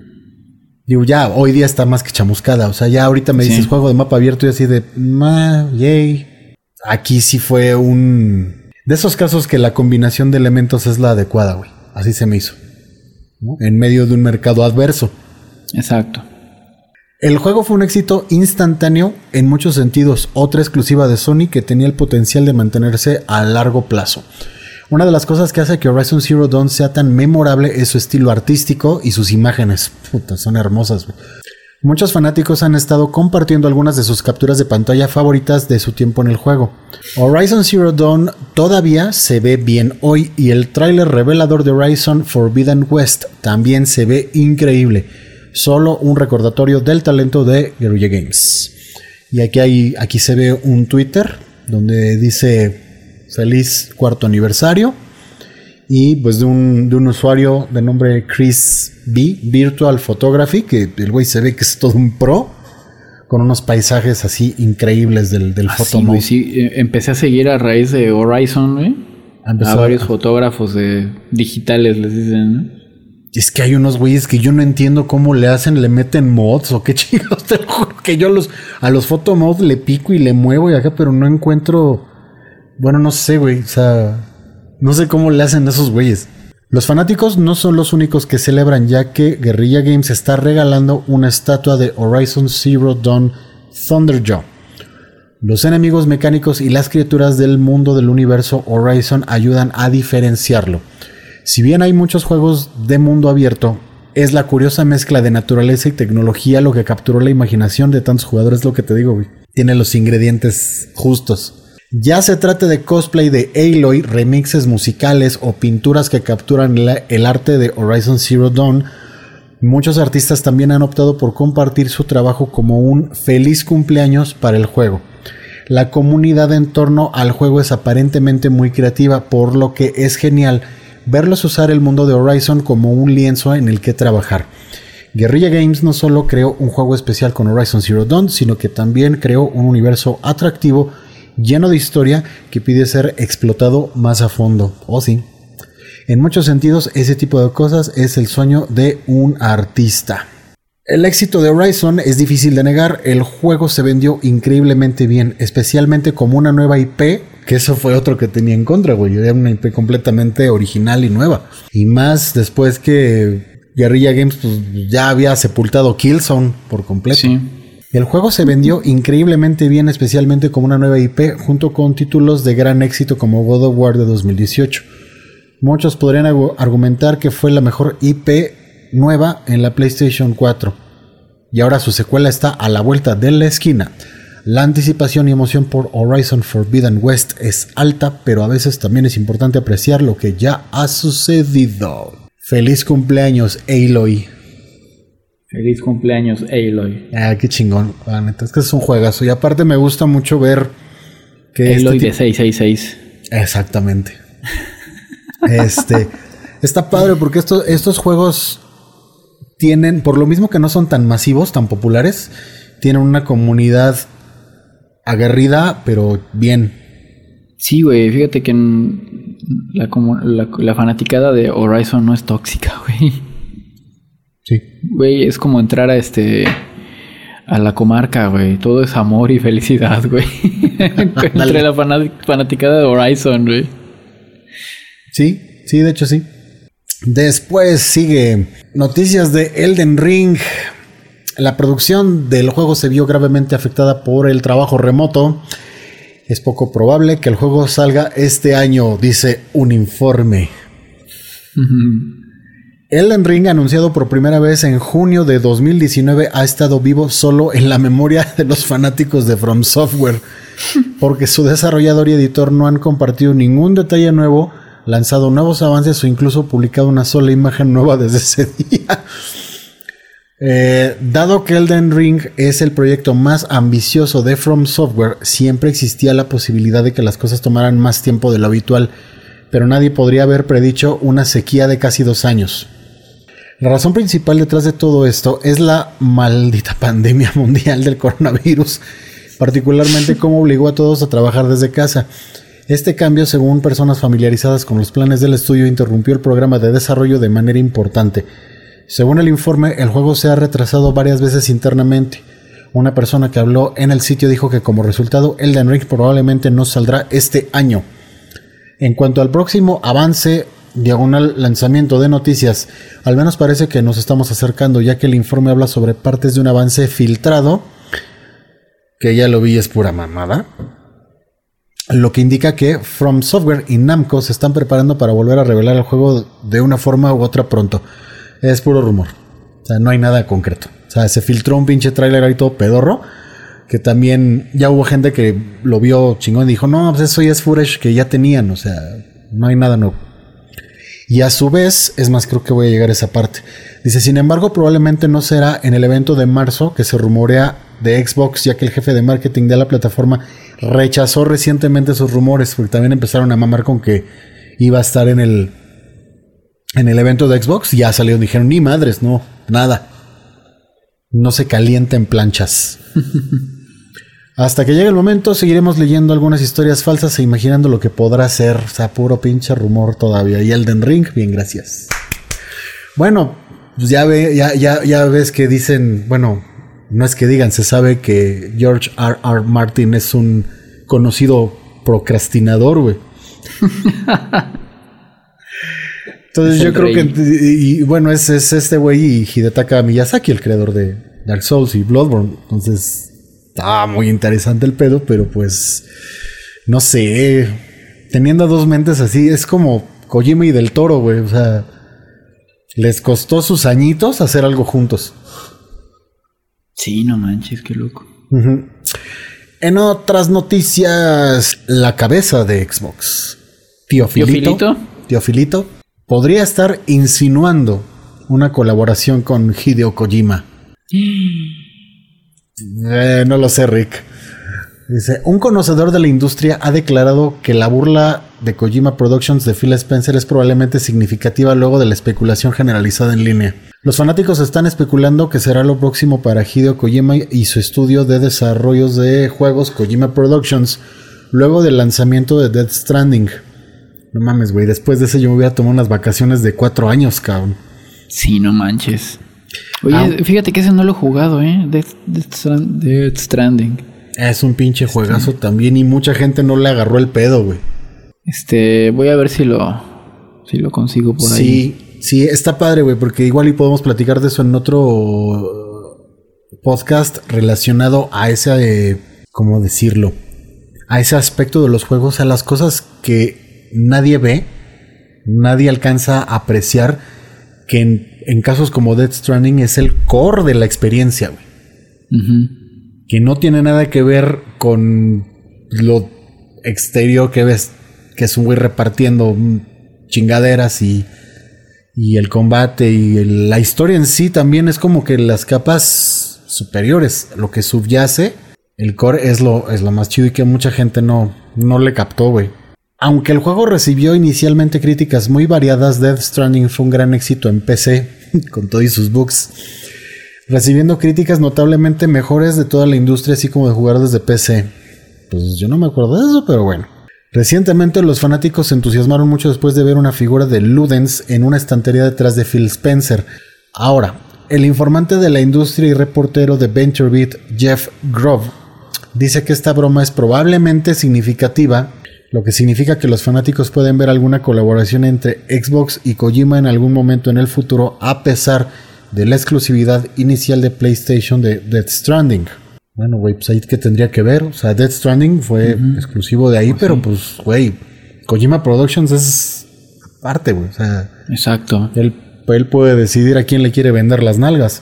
Digo, ya hoy día está más que chamuscada. O sea, ya ahorita me Sí. dices juego de mapa abierto y así de, ma, yay. Aquí sí fue un... De esos casos que la combinación de elementos es la adecuada, güey. Así se me hizo. ¿no? En medio de un mercado adverso. Exacto. El juego fue un éxito instantáneo en muchos sentidos, otra exclusiva de Sony que tenía el potencial de mantenerse a largo plazo. Una de las cosas que hace que Horizon Zero Dawn sea tan memorable es su estilo artístico y sus imágenes. Son hermosas. Muchos fanáticos han estado compartiendo algunas de sus capturas de pantalla favoritas de su tiempo en el juego. Horizon Zero Dawn todavía se ve bien hoy y el tráiler revelador de Horizon Forbidden West también se ve increíble. Solo un recordatorio del talento de Guerrilla Games. Y aquí, hay, aquí se ve un Twitter donde dice feliz cuarto aniversario y pues de un, de un usuario de nombre Chris B, Virtual Photography, que el güey se ve que es todo un pro, con unos paisajes así increíbles del, del Ah, sí, sí. Eh, Empecé a seguir a raíz de Horizon, empezado A varios a- fotógrafos de digitales, les dicen, ¿no? Es que hay unos güeyes que yo no entiendo cómo le hacen, le meten mods o qué chingados, te lo juro que yo a los, a los photo mods le pico y le muevo y acá, pero no encuentro, bueno, no sé, güey, o sea, no sé cómo le hacen a esos güeyes. Los fanáticos no son los únicos que celebran, ya que Guerrilla Games está regalando una estatua de Horizon Zero Dawn Thunderjaw. Los enemigos mecánicos y las criaturas del mundo del universo Horizon ayudan a diferenciarlo. Si bien hay muchos juegos de mundo abierto, es la curiosa mezcla de naturaleza y tecnología lo que capturó la imaginación de tantos jugadores, lo que te digo, güey. Tiene los ingredientes justos. Ya se trate de cosplay de Aloy, remixes musicales o pinturas que capturan el arte de Horizon Zero Dawn, muchos artistas también han optado por compartir su trabajo como un feliz cumpleaños para el juego. La comunidad en torno al juego es aparentemente muy creativa, por lo que es genial verlos usar el mundo de Horizon como un lienzo en el que trabajar. Guerrilla Games no solo creó un juego especial con Horizon Zero Dawn, sino que también creó un universo atractivo, lleno de historia, que pide ser explotado más a fondo. Oh sí. En muchos sentidos, ese tipo de cosas es el sueño de un artista. El éxito de Horizon es difícil de negar, el juego se vendió increíblemente bien, especialmente como una nueva IP, que eso fue otro que tenía en contra, güey, era una IP completamente original y nueva. Y más después que Guerrilla Games pues, ya había sepultado Killzone por completo. El juego se vendió increíblemente bien, especialmente como una nueva IP, junto con títulos de gran éxito como God of War de 2018. Muchos podrían argu- argumentar que fue la mejor IP nueva en la PlayStation 4. Y ahora su secuela está a la vuelta de la esquina. La anticipación y emoción por Horizon Forbidden West es alta, pero a veces también es importante apreciar lo que ya ha sucedido. Feliz cumpleaños, Aloy. Feliz cumpleaños, Aloy. Ah, qué chingón. La neta, es que es un juegazo. Y aparte me gusta mucho ver que este Aloy tipo- de 666. Exactamente. Este está padre porque esto- estos juegos tienen, por lo mismo que no son tan masivos, tan populares, tienen una comunidad aguerrida, pero bien. Sí, güey, fíjate que la, la fanaticada de Horizon no es tóxica, güey. Sí. Güey, es como entrar a este. a la comarca, güey. Todo es amor y felicidad, güey. Entre la fana- fanaticada de Horizon, güey. Sí, sí, de hecho sí. Después sigue noticias de Elden Ring. La producción del juego se vio gravemente afectada por el trabajo remoto. Es poco probable que el juego salga este año, dice un informe. Elden Ring, anunciado por primera vez en junio de 2019, ha estado vivo solo en la memoria de los fanáticos de From Software, porque su desarrollador y editor no han compartido ningún detalle nuevo, lanzado nuevos avances o incluso publicado una sola imagen nueva desde ese día. Eh, dado que Elden Ring es el proyecto más ambicioso de From Software, siempre existía la posibilidad de que las cosas tomaran más tiempo de lo habitual, pero nadie podría haber predicho una sequía de casi dos años. La razón principal detrás de todo esto es la maldita pandemia mundial del coronavirus, particularmente cómo obligó a todos a trabajar desde casa. Este cambio, según personas familiarizadas con los planes del estudio, interrumpió el programa de desarrollo de manera importante. Según el informe, el juego se ha retrasado varias veces internamente. Una persona que habló en el sitio dijo que como resultado Elden Ring probablemente no saldrá este año. En cuanto al próximo avance, diagonal lanzamiento de noticias, al menos parece que nos estamos acercando ya que el informe habla sobre partes de un avance filtrado, que ya lo vi es pura mamada. lo que indica que From Software y Namco se están preparando para volver a revelar el juego de una forma u otra pronto. Es puro rumor. O sea, no hay nada concreto. O sea, se filtró un pinche tráiler ahí todo pedorro. Que también ya hubo gente que lo vio chingón y dijo, no, pues eso ya es footage que ya tenían. O sea, no hay nada nuevo. Y a su vez, es más, creo que voy a llegar a esa parte. Dice, sin embargo, probablemente no será en el evento de marzo que se rumorea de Xbox, ya que el jefe de marketing de la plataforma rechazó recientemente sus rumores, porque también empezaron a mamar con que iba a estar en el, en el evento de Xbox. Ya salieron, dijeron, ni madres, no, nada. No se calienta en planchas. Hasta que llegue el momento, seguiremos leyendo algunas historias falsas e imaginando lo que podrá ser. O sea, puro pinche rumor todavía. Y Elden Ring, bien, gracias. Bueno, pues ya, ve, ya, ya, ya ves que dicen, bueno, no es que digan, se sabe que George R. R. Martin es un conocido procrastinador, güey. Entonces yo creo que, y, bueno, es, es este güey y Hidetaka Miyazaki, el creador de Dark Souls y Bloodborne. Entonces, está muy interesante el pedo, pero pues, no sé, teniendo dos mentes así, es como Kojima y Del Toro, güey. O sea, les costó sus añitos hacer algo juntos. Sí, no manches, qué loco. En otras noticias, la cabeza de Xbox, Tío Filito, Tío Filito, podría estar insinuando una colaboración con Hideo Kojima. Eh, no lo sé, Rick. Dice, un conocedor de la industria ha declarado que la burla de Kojima Productions de Phil Spencer es probablemente significativa luego de la especulación generalizada en línea. Los fanáticos están especulando que será lo próximo para Hideo Kojima y su estudio de desarrollos de juegos Kojima Productions luego del lanzamiento de Death Stranding. No mames, güey, después de eso yo me hubiera tomado unas vacaciones de cuatro años, cabrón. Sí, no manches. Oye, ah. fíjate que ese no lo he jugado, ¿eh? Death, Stranding. Es un pinche juegazo también y mucha gente no le agarró el pedo, güey. Este, voy a ver si lo, si lo consigo por ahí. Sí, sí, está padre, güey, porque igual y podemos platicar de eso en otro podcast relacionado a ese, ¿cómo decirlo? A ese aspecto de los juegos, a las cosas que nadie ve, nadie alcanza a apreciar, que en, casos como Death Stranding es el core de la experiencia, güey. Que no tiene nada que ver con lo exterior que ves que es un güey repartiendo chingaderas y, y el combate y la historia en sí también es como que las capas superiores, lo que subyace, el core es lo, es lo más chido y que mucha gente no, no le captó, güey. Aunque el juego recibió inicialmente críticas muy variadas, Death Stranding fue un gran éxito en PC, con todos sus bugs, recibiendo críticas notablemente mejores de toda la industria, así como de jugar desde PC. Pues yo no me acuerdo de eso, pero bueno. Recientemente los fanáticos se entusiasmaron mucho después de ver una figura de Ludens en una estantería detrás de Phil Spencer. Ahora, el informante de la industria y reportero de VentureBeat, Jeff Grove, dice que esta broma es probablemente significativa, lo que significa que los fanáticos pueden ver alguna colaboración entre Xbox y Kojima en algún momento en el futuro, a pesar de la exclusividad inicial de PlayStation de Death Stranding. Bueno, güey, pues ahí que tendría que ver. O sea, Death Stranding fue exclusivo de ahí, pues pero pues, güey, Kojima Productions es parte, güey. O sea, exacto. Él, él puede decidir a quién le quiere vender las nalgas.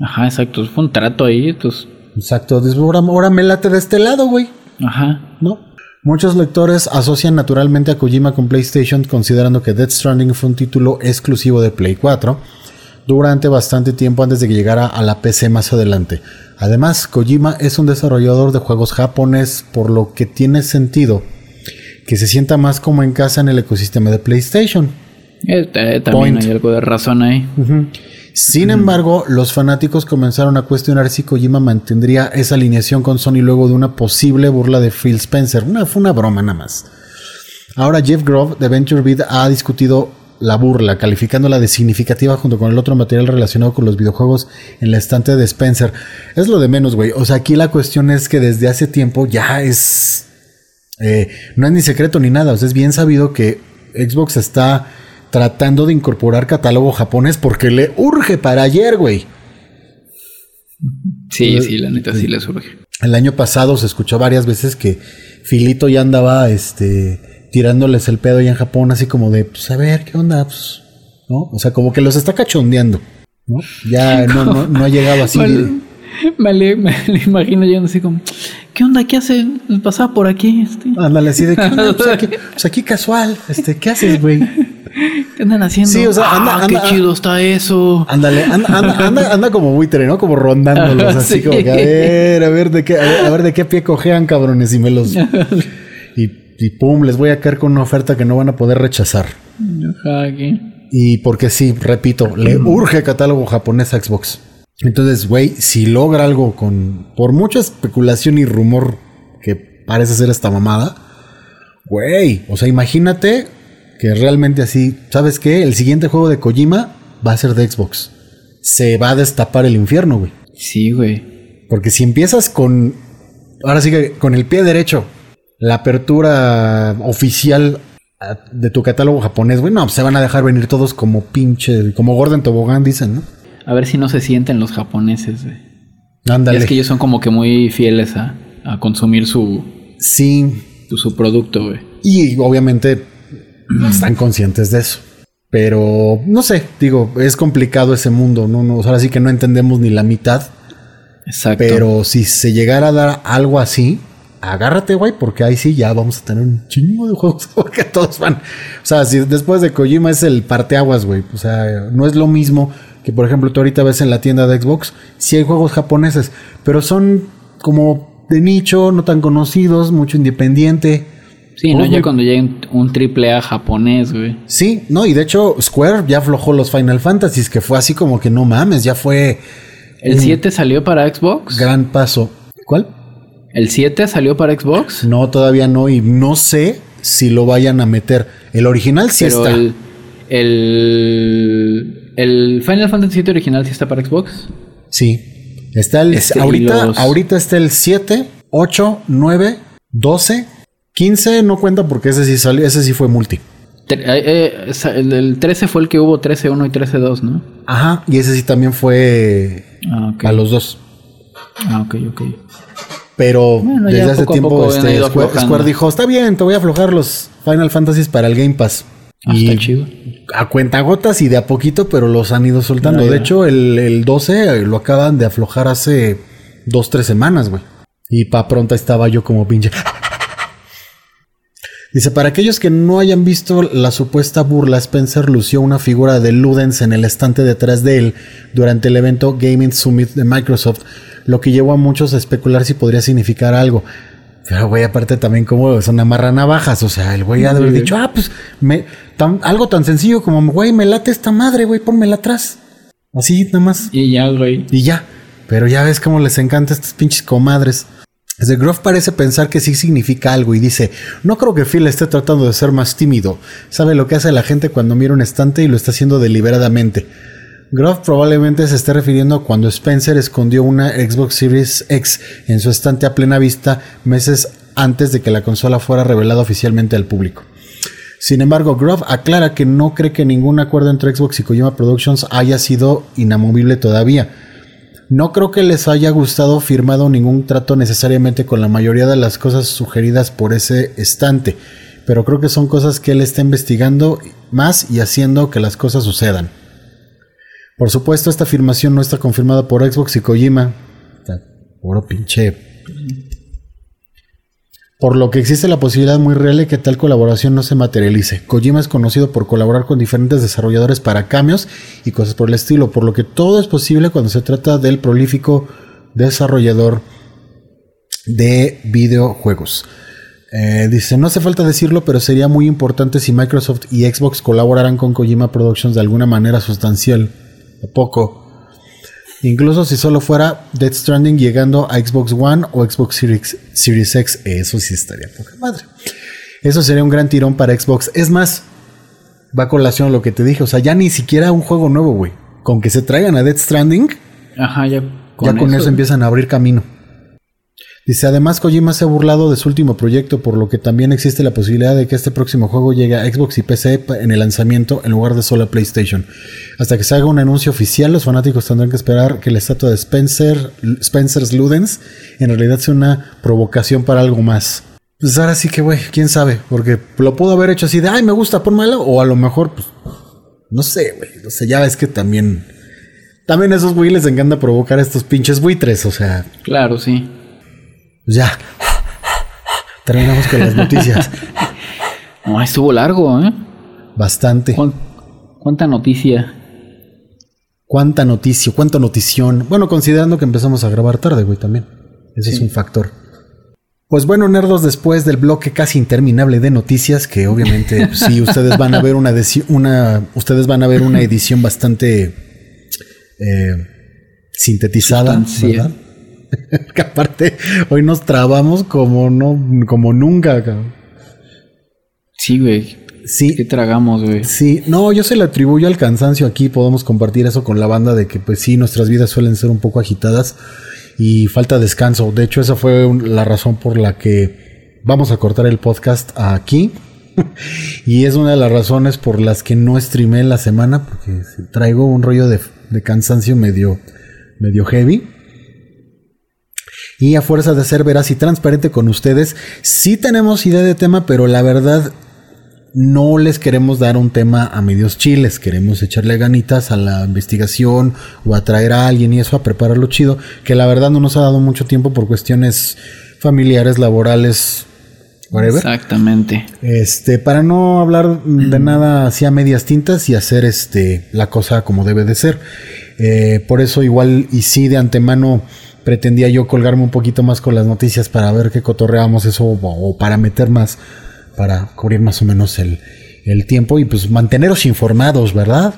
Ajá, exacto. Fue un trato ahí, entonces. Exacto. Ahora, ahora me late de este lado, güey. Ajá. ¿No? Muchos lectores asocian naturalmente a Kojima con PlayStation, considerando que Death Stranding fue un título exclusivo de Play 4 durante bastante tiempo antes de que llegara a la PC más adelante. Además, Kojima es un desarrollador de juegos japonés, por lo que tiene sentido que se sienta más como en casa en el ecosistema de PlayStation. Eh, también hay algo de razón ahí. Sin embargo, los fanáticos comenzaron a cuestionar si Kojima mantendría esa alineación con Sony luego de una posible burla de Phil Spencer. Una, fue una broma nada más. Ahora Jeff Grove de VentureBeat ha discutido la burla, calificándola de significativa junto con el otro material relacionado con los videojuegos en la estante de Spencer. Es lo de menos, güey. O sea, aquí la cuestión es que desde hace tiempo ya es... Eh, no es ni secreto ni nada. O sea, es bien sabido que Xbox está tratando de incorporar catálogo japonés porque le urge para ayer, güey. Sí, sí, la neta sí le urge. el año pasado se escuchó varias veces que Filito ya andaba este, tirándoles el pedo ya en Japón, así como de, pues a ver, ¿qué onda? Pues, ¿no? O sea, como que los está cachondeando, ¿no? Ya no, no, no ha llegado así. Vale. Me imagino yendo así como, ¿qué onda? ¿Qué hace? Pasaba por aquí. Este? Ándale, así de, ¿qué onda? Pues aquí, pues aquí casual, este, ¿qué haces, güey? ¿Qué andan haciendo? Sí, o sea, anda- Ah, anda- qué chido está eso. Ándale, anda, anda, anda, anda como buitre, ¿no? Como rondándolos, así Sí. como que a ver, a ver de qué, a ver, a ver de qué pie cojean, cabrones, y me los. Y, y pum, les voy a caer con una oferta que no van a poder rechazar. Y porque sí, repito, le urge catálogo japonés a Xbox. Entonces, güey, si logra algo con. Por mucha especulación y rumor que parece ser esta mamada, güey, o sea, imagínate que realmente así, ¿sabes qué? El siguiente juego de Kojima va a ser de Xbox. Se va a destapar el infierno, güey. Sí, güey. Porque si empiezas con. Ahora sí que con el pie derecho, la apertura oficial ah, de tu catálogo japonés, güey, no, se van a dejar venir todos como pinche, como Gordon Tobogán, dicen, ¿no? A ver si no se sienten los japoneses, güey. Y Ándale. es que ellos son como que muy fieles a, a consumir su, Sí. su, su producto, güey. Y obviamente están conscientes de eso. Pero no sé, digo, es complicado ese mundo, ¿no? no ahora sí que no entendemos ni la mitad. Exacto. Pero si se llegara a dar algo así, agárrate, güey, porque ahí sí ya vamos a tener un chingo de juegos porque todos van. O sea, si después de Kojima es el parteaguas, güey. O sea, no es lo mismo que, por ejemplo, tú ahorita ves en la tienda de Xbox, sí hay juegos japoneses, pero son como de nicho, no tan conocidos, mucho independiente. Sí, no, ya cuando llegue un- triple A japonés, güey. Sí, no, y de hecho Square ya aflojó los Final Fantasies, que fue así como que no mames, ya fue ¿El 7 salió para Xbox? gran paso. ¿Cuál? ¿El 7 salió para Xbox? No, todavía no, y no sé si lo vayan a meter. El original sí Pero está. el, el, el Final Fantasy 7 original sí está para Xbox. Sí. Está el. Este, ahorita, los- ahorita está el 7, 8, 9, 12, 15 no cuenta porque ese sí salió, ese sí fue multi. Eh, eh, el, el 13 fue el que hubo 13.1 y 13.2, ¿no? Ajá, y ese sí también fue Ah, ok. a los dos. Ah, ok, ok. Pero Bueno, desde hace tiempo este, Square. Square dijo, está bien, te voy a aflojar los Final Fantasies para el Game Pass. Ah, y está chido. a cuentagotas y de a poquito, pero los han ido soltando. Ya. De hecho, el, el 12 lo acaban de aflojar hace dos, tres semanas, güey. Y pa' pronta estaba yo como pinche. Dice, para aquellos que no hayan visto la supuesta burla, Spencer lució una figura de Ludens en el estante detrás de él durante el evento Gaming Summit de Microsoft, lo que llevó a muchos a especular si podría significar algo. Pero, güey, aparte también como son amarra navajas, o sea, el güey ha de haber dicho, ah, pues, me, tan- algo tan sencillo como, güey, me late esta madre, güey, pónmela atrás. Así, nada más. Y ya, güey. Y ya. Pero ya ves cómo les encanta estas pinches comadres. Desde Groff parece pensar que sí significa algo y dice, no creo que Phil esté tratando de ser más tímido. Sabe lo que hace la gente cuando mira un estante y lo está haciendo deliberadamente. Groff probablemente se esté refiriendo a cuando Spencer escondió una Xbox Series X en su estante a plena vista meses antes de que la consola fuera revelada oficialmente al público. Sin embargo, Groff aclara que no cree que ningún acuerdo entre Xbox y Kojima Productions haya sido inamovible todavía. No creo que les haya gustado firmado ningún trato necesariamente con la mayoría de las cosas sugeridas por ese estante, pero creo que son cosas que él está investigando más y haciendo que las cosas sucedan. Por supuesto, esta afirmación no está confirmada por Xbox y Kojima. Puro pinche por lo que existe la posibilidad muy real de que tal colaboración no se materialice. Kojima es conocido por colaborar con diferentes desarrolladores para cambios y cosas por el estilo, por lo que todo es posible cuando se trata del prolífico desarrollador de videojuegos. Eh, dice, no hace falta decirlo, pero sería muy importante si Microsoft y Xbox colaboraran con Kojima Productions de alguna manera sustancial. ¿A poco? Incluso si solo fuera Death Stranding llegando a Xbox One o Xbox Series, Series X, eso sí estaría poca madre. Eso sería un gran tirón para Xbox. Es más, va a colación lo que te dije. O sea, ya ni siquiera un juego nuevo, güey. Con que se traigan a Death Stranding, Ajá, ya ya con eso, empiezan a abrir camino. Dice, además Kojima se ha burlado de su último proyecto, por lo que también existe la posibilidad de que este próximo juego llegue a Xbox y PC en el lanzamiento en lugar de solo a PlayStation. Hasta que se haga un anuncio oficial, los fanáticos tendrán que esperar que la estatua de Spencer, Spencer's Ludens en realidad sea una provocación para algo más. Pues ahora sí que, güey, quién sabe, porque lo pudo haber hecho así de, ay, me gusta, ponmelo, o a lo mejor, pues, no sé, güey, no sé, ya ves que también, también a esos güey les encanta provocar a estos pinches buitres, o sea, Claro, sí. Pues ya. Terminamos con las noticias. No, estuvo largo, ¿eh? Bastante. ¿Cuán- ¿Cuánta noticia? Cuánta noticia, cuánta notición. Bueno, considerando que empezamos a grabar tarde, güey, también. Ese es un factor. Pues bueno, nerdos, después del bloque casi interminable de noticias, que obviamente pues, sí, ustedes van a ver una, una ustedes van a ver una edición bastante eh, sintetizada. ¿verdad? que aparte hoy nos trabamos como no, como nunca, cabrón. Sí, güey. Sí, ¿Qué tragamos, güey? Sí, no, yo se le atribuyo al cansancio aquí, podemos compartir eso con la banda de que pues sí, nuestras vidas suelen ser un poco agitadas y falta descanso. De hecho, esa fue un- la razón por la que vamos a cortar el podcast aquí. y es una de las razones por las que no streamé la semana, porque traigo un rollo de, de cansancio medio, medio heavy. Y a fuerza de ser veraz y transparente con ustedes, sí tenemos idea de tema, pero la verdad no les queremos dar un tema a medios chiles, queremos echarle ganitas a la investigación o a traer a alguien y eso a prepararlo chido, que la verdad no nos ha dado mucho tiempo por cuestiones familiares, laborales, whatever. Exactamente. Este, para no hablar de nada así a medias tintas y hacer este la cosa como debe de ser. Eh, por eso igual y sí de antemano pretendía yo colgarme un poquito más con las noticias para ver qué cotorreamos eso o, o para meter más, para cubrir más o menos el, el tiempo y pues manteneros informados, ¿verdad?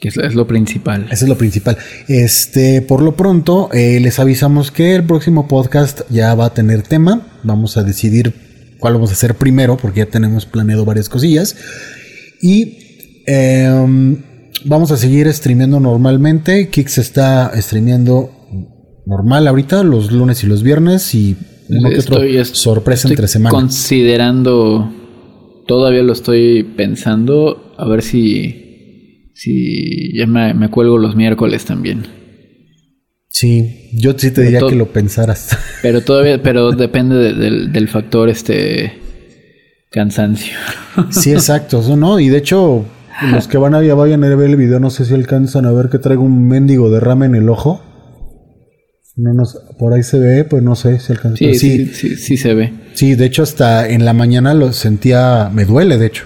Que es, es lo principal. Eso es lo principal. Este, por lo pronto, eh, les avisamos que el próximo podcast ya va a tener tema. Vamos a decidir cuál vamos a hacer primero, porque ya tenemos planeado varias cosillas. Y em, vamos a seguir streameando normalmente. Kix está streameando normal ahorita, los lunes y los viernes. Y uno que otro Estoy- es- sorpresa estoy entre semana. Considerando, todavía lo estoy pensando, a ver si, si ya me, me cuelgo los miércoles también. Sí, yo sí te diría que lo pensaras. Pero todavía, pero depende de- del, del factor este cansancio. Sí, exacto, eso no. Y de hecho, los que van a vayan a ver el video, no sé si alcanzan a ver que traigo un mendigo derrame en el ojo. No nos, por ahí se ve, pues no sé si alcanza. Sí, sí, sí, sí, sí se ve. sí, de hecho, hasta en la mañana lo sentía, me duele, de hecho.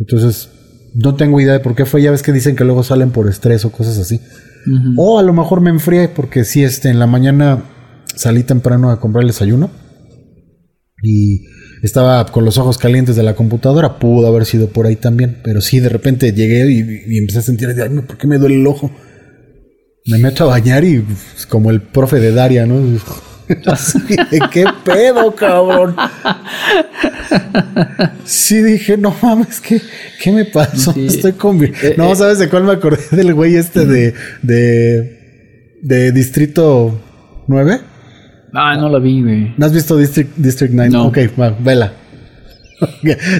Entonces, no tengo idea de por qué fue. Ya ves que dicen que luego salen por estrés o cosas así. O a lo mejor me enfrié, porque sí, este, en la mañana salí temprano a comprar el desayuno. Y estaba con los ojos calientes de la computadora. Pudo haber sido por ahí también. Pero sí, de repente llegué y, y empecé a sentir, ay, ¿por qué me duele el ojo? Me meto a bañar y pues, como el profe de Daria, ¿no? Así de, ¿Qué pedo, cabrón? Sí, dije, no mames, ¿qué, qué me pasó? Sí. Estoy convi- Eh, No, eh. ¿sabes de cuál me acordé? Del güey este de, de, de Distrito 9. Ah, no la vi, güey. ¿No has visto District, District 9? No. Ok, va, vela.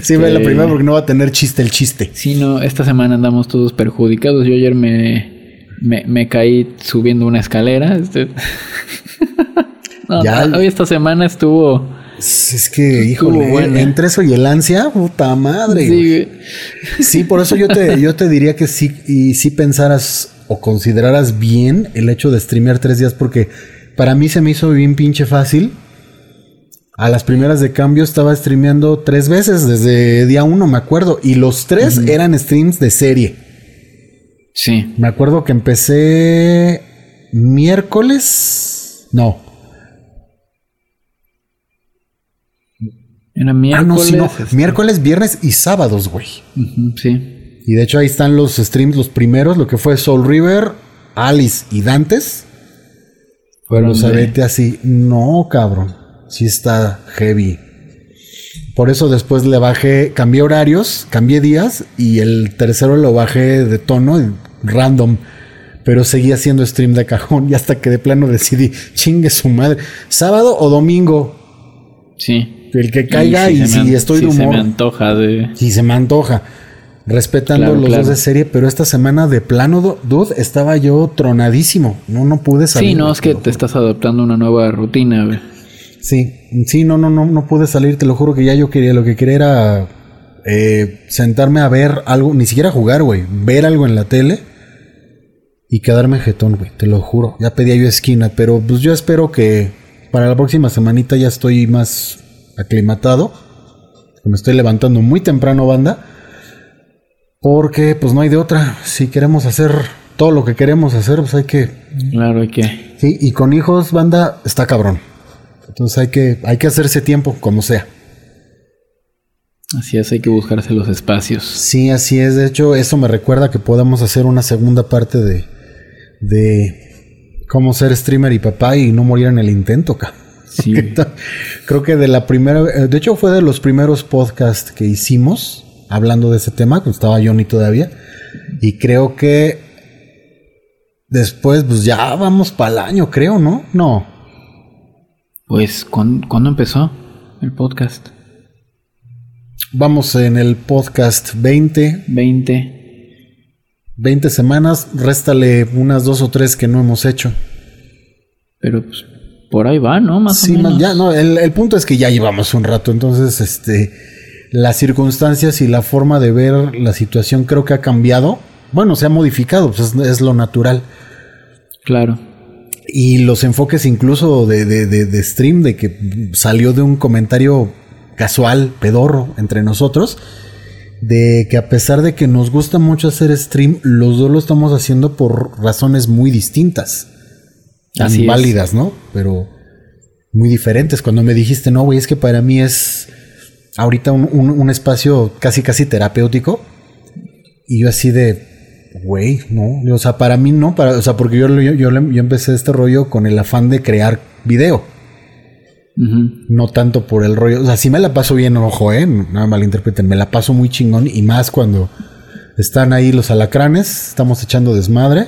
sí, vela primero porque no va a tener chiste el chiste. Sí, no, esta semana andamos todos perjudicados. Yo ayer me, me, me caí subiendo una escalera. Este... no, Ya. hoy esta semana estuvo... Es que, híjole, buena. entre eso y el ansia, puta madre. Sí. Sí, por eso yo te, yo te diría que sí, y sí pensaras o consideraras bien el hecho de streamear tres días, porque para mí se me hizo bien pinche fácil. A las primeras de cambio estaba streameando tres veces desde día uno, me acuerdo, y los tres eran streams de serie. Sí. Me acuerdo que empecé miércoles. No. Era Ah, no, miércoles. sí, no. este, Miércoles, viernes y sábados, güey. sí. Y de hecho ahí están los streams, los primeros, lo que fue Soul River, Alice y Dantes. Fueron sea, de- así. No, cabrón. Sí está heavy. Por eso después le bajé, cambié horarios, cambié días y el tercero lo bajé de tono, random. Pero seguía haciendo stream de cajón y hasta que de plano decidí, chingue su madre, sábado o domingo, Sí. el que caiga y, si me estoy si de se me humor. antoja de... Se me antoja. Respetando Claro, los claro. dos de serie, pero esta semana de plano, du- dude, estaba yo tronadísimo. No, no pude salir. Sí, no, es que te estás adaptando a una nueva rutina, güey. Sí, sí, no, no, no, no pude salir, te lo juro que ya yo quería, lo que quería era eh, sentarme a ver algo, ni siquiera jugar, güey, ver algo en la tele y quedarme jetón, güey, te lo juro. Ya pedía yo esquina, pero pues yo espero que para la próxima semanita ya estoy más aclimatado. Me estoy levantando muy temprano, banda. Porque pues no hay de otra. Si queremos hacer todo lo que queremos hacer, pues hay que Claro, hay que... Sí, y con hijos, banda, está cabrón. Entonces hay que, hay que hacerse tiempo, como sea. Así es, hay que buscarse los espacios. Sí, así es. De hecho, eso me recuerda que podamos hacer una segunda parte de, de cómo ser streamer y papá y no morir en el intento, ca. Sí. Creo que de la primera, eh, de hecho fue de los primeros podcasts que hicimos hablando de ese tema, cuando estaba Johnny todavía. Y creo que después, pues ya vamos para el año, creo, ¿no? No. Pues, ¿cuándo, cuándo empezó el podcast? Vamos en el podcast 20, 20. 20 semanas, réstale unas dos o tres que no hemos hecho. Pero pues, por ahí va, ¿no? Más Sí, o menos. ya, no, el, el punto es que ya llevamos un rato, entonces, este, las circunstancias y la forma de ver la situación creo que ha cambiado. Bueno, se ha modificado, pues es, es lo natural. Claro. Y los enfoques incluso de, de, de, de stream, de que salió de un comentario casual, pedorro, entre nosotros, de que a pesar de que nos gusta mucho hacer stream, los dos lo estamos haciendo por razones muy distintas. Tan Así es. válidas, ¿no? Pero muy diferentes. Cuando me dijiste, no, güey, es que para mí es ahorita un, un- un espacio casi, casi terapéutico. Y yo así de, güey, no. O sea, para mí no, para, o sea, porque yo, yo, yo, yo empecé este rollo con el afán de crear video. No tanto por el rollo. O sea, sí me la paso bien, ojo, eh. Nada malinterpreten. Me la paso muy chingón. Y más cuando están ahí los alacranes. Estamos echando desmadre.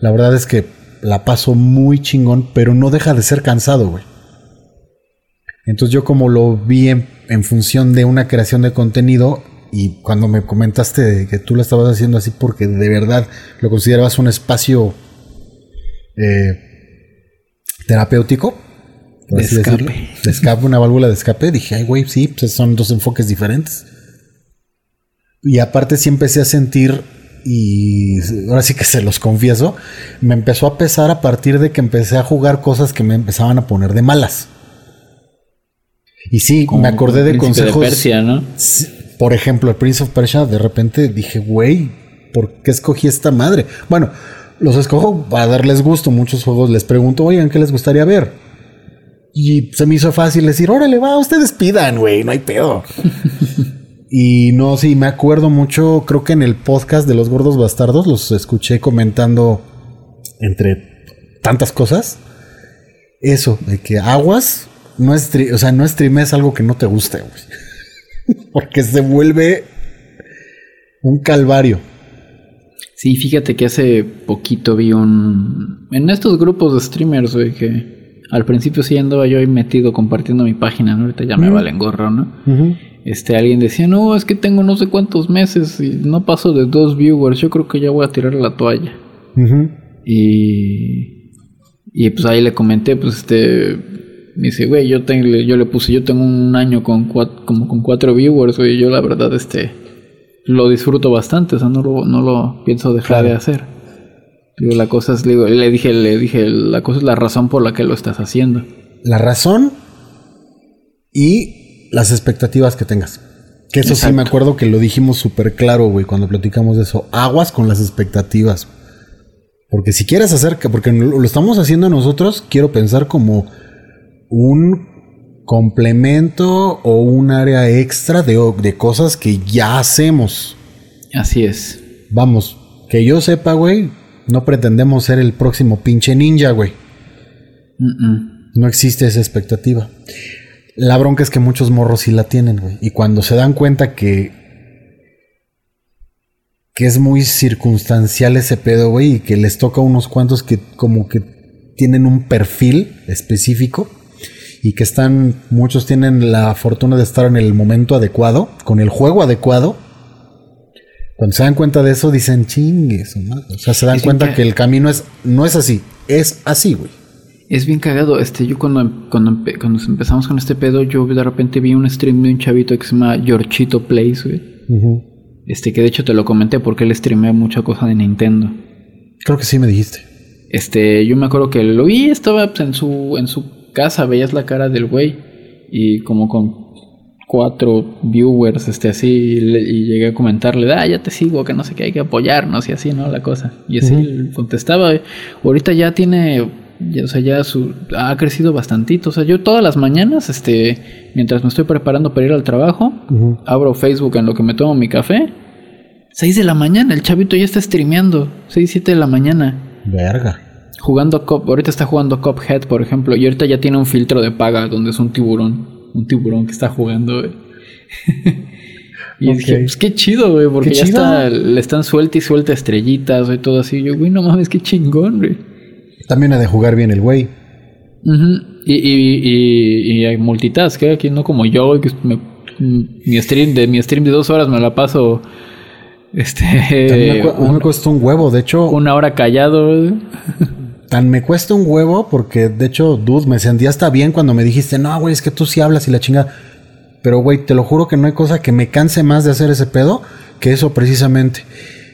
La verdad es que la paso muy chingón. Pero no deja de ser cansado, güey. Entonces yo como lo vi en, función de una creación de contenido. Y cuando me comentaste que tú lo estabas haciendo así porque de verdad lo considerabas un espacio eh, terapéutico. Por De así decirlo. escape. De escape, una válvula de escape. Dije, ay, güey, sí, pues son dos enfoques diferentes. Y aparte sí empecé a sentir, y ahora sí que se los confieso, me empezó a pesar a partir de que empecé a jugar cosas que me empezaban a poner de malas. Y sí, Como me acordé de consejos. Persia, ¿no? Por ejemplo, el Prince of Persia, de repente dije, güey, ¿por qué escogí esta madre? Bueno, los escojo para darles gusto. Muchos juegos les pregunto, oigan, ¿qué les gustaría ver? Y se me hizo fácil decir, órale, va, ustedes pidan, güey, no hay pedo. y no, sí, me acuerdo mucho, creo que en el podcast de los gordos bastardos los escuché comentando entre tantas cosas. Eso, de que aguas, no es, o sea, no streames algo que no te guste, güey. Porque se vuelve un calvario. Sí, fíjate que hace poquito vi un... En estos grupos de streamers, güey, que al principio sí andaba yo ahí metido compartiendo mi página, ¿no? Ahorita ya me valen gorro, ¿no? Este, alguien decía, no, es que tengo no sé cuántos meses y no paso de dos viewers, yo creo que ya voy a tirar la toalla. Y, y pues ahí le comenté, pues este, me dice, güey, yo, tengo, yo le puse, yo tengo un año con cuatro, como con cuatro viewers, güey, y yo la verdad, este, lo disfruto bastante, o sea, no lo, no lo pienso dejar Claro. de hacer. Digo, la cosa es, digo, le dije, le dije, la cosa es la razón por la que lo estás haciendo. La razón y las expectativas que tengas. Que eso sí me acuerdo que lo dijimos súper claro, güey, cuando platicamos de eso. Aguas con las expectativas. Porque si quieres hacer, que- porque lo lo estamos haciendo nosotros, quiero pensar como un complemento o un área extra de, de cosas que ya hacemos. Así es. Vamos, que yo sepa, güey, no pretendemos ser el próximo pinche ninja, güey. No existe esa expectativa. La bronca es que muchos morros sí la tienen, güey. Y cuando se dan cuenta que que es muy circunstancial ese pedo, güey, y que les toca a unos cuantos que como que tienen un perfil específico y que están, muchos tienen la fortuna de estar en el momento adecuado, con el juego adecuado. Cuando se dan cuenta de eso, dicen chingues, o sea, se dan Es cuenta que- que el camino es, no es así, es así, güey. Es bien cagado. Este, yo cuando, cuando, cuando empezamos con este pedo, yo de repente vi un stream de un chavito que se llama Georgito Plays, güey. Este, que de hecho te lo comenté porque él streamea mucha cosa de Nintendo. Creo que sí me dijiste. Este, yo me acuerdo que lo vi, estaba pues, en su, en su casa, veías la cara del güey. Y como con cuatro viewers, este, así, y, le- y llegué a comentarle, ah, ya te sigo, que no sé qué, hay que apoyarnos y así, ¿no? La cosa. Y así contestaba, ahorita ya tiene, ya, o sea, ya su, ha crecido bastantito. O sea, yo todas las mañanas, este, mientras me estoy preparando para ir al trabajo, abro Facebook en lo que me tomo mi café. 6 de la mañana, el chavito ya está streameando. 6, 7 de la mañana. Verga. Jugando Cop, ahorita está jugando Cuphead, por ejemplo, y ahorita ya tiene un filtro de paga donde es un tiburón, un tiburón que está jugando, güey. y Ok. dije, pues qué chido, güey, porque ya chido. está, le están suelta y suelta estrellitas y todo así. Yo, güey, no mames, qué chingón, güey. También ha de jugar bien el güey. Ujú. Y, y, y, y hay multitask, ¿eh? aquí no como yo, güey, que me- mi stream de mi stream de dos horas me la paso este me, cu- me cuesta un huevo, de hecho, una hora callado. güey. Tan me cuesta un huevo porque de hecho, dude, me sentía hasta bien cuando me dijiste, no, güey, es que tú sí hablas y la chinga. Pero, güey, te lo juro que no hay cosa que me canse más de hacer ese pedo que eso precisamente.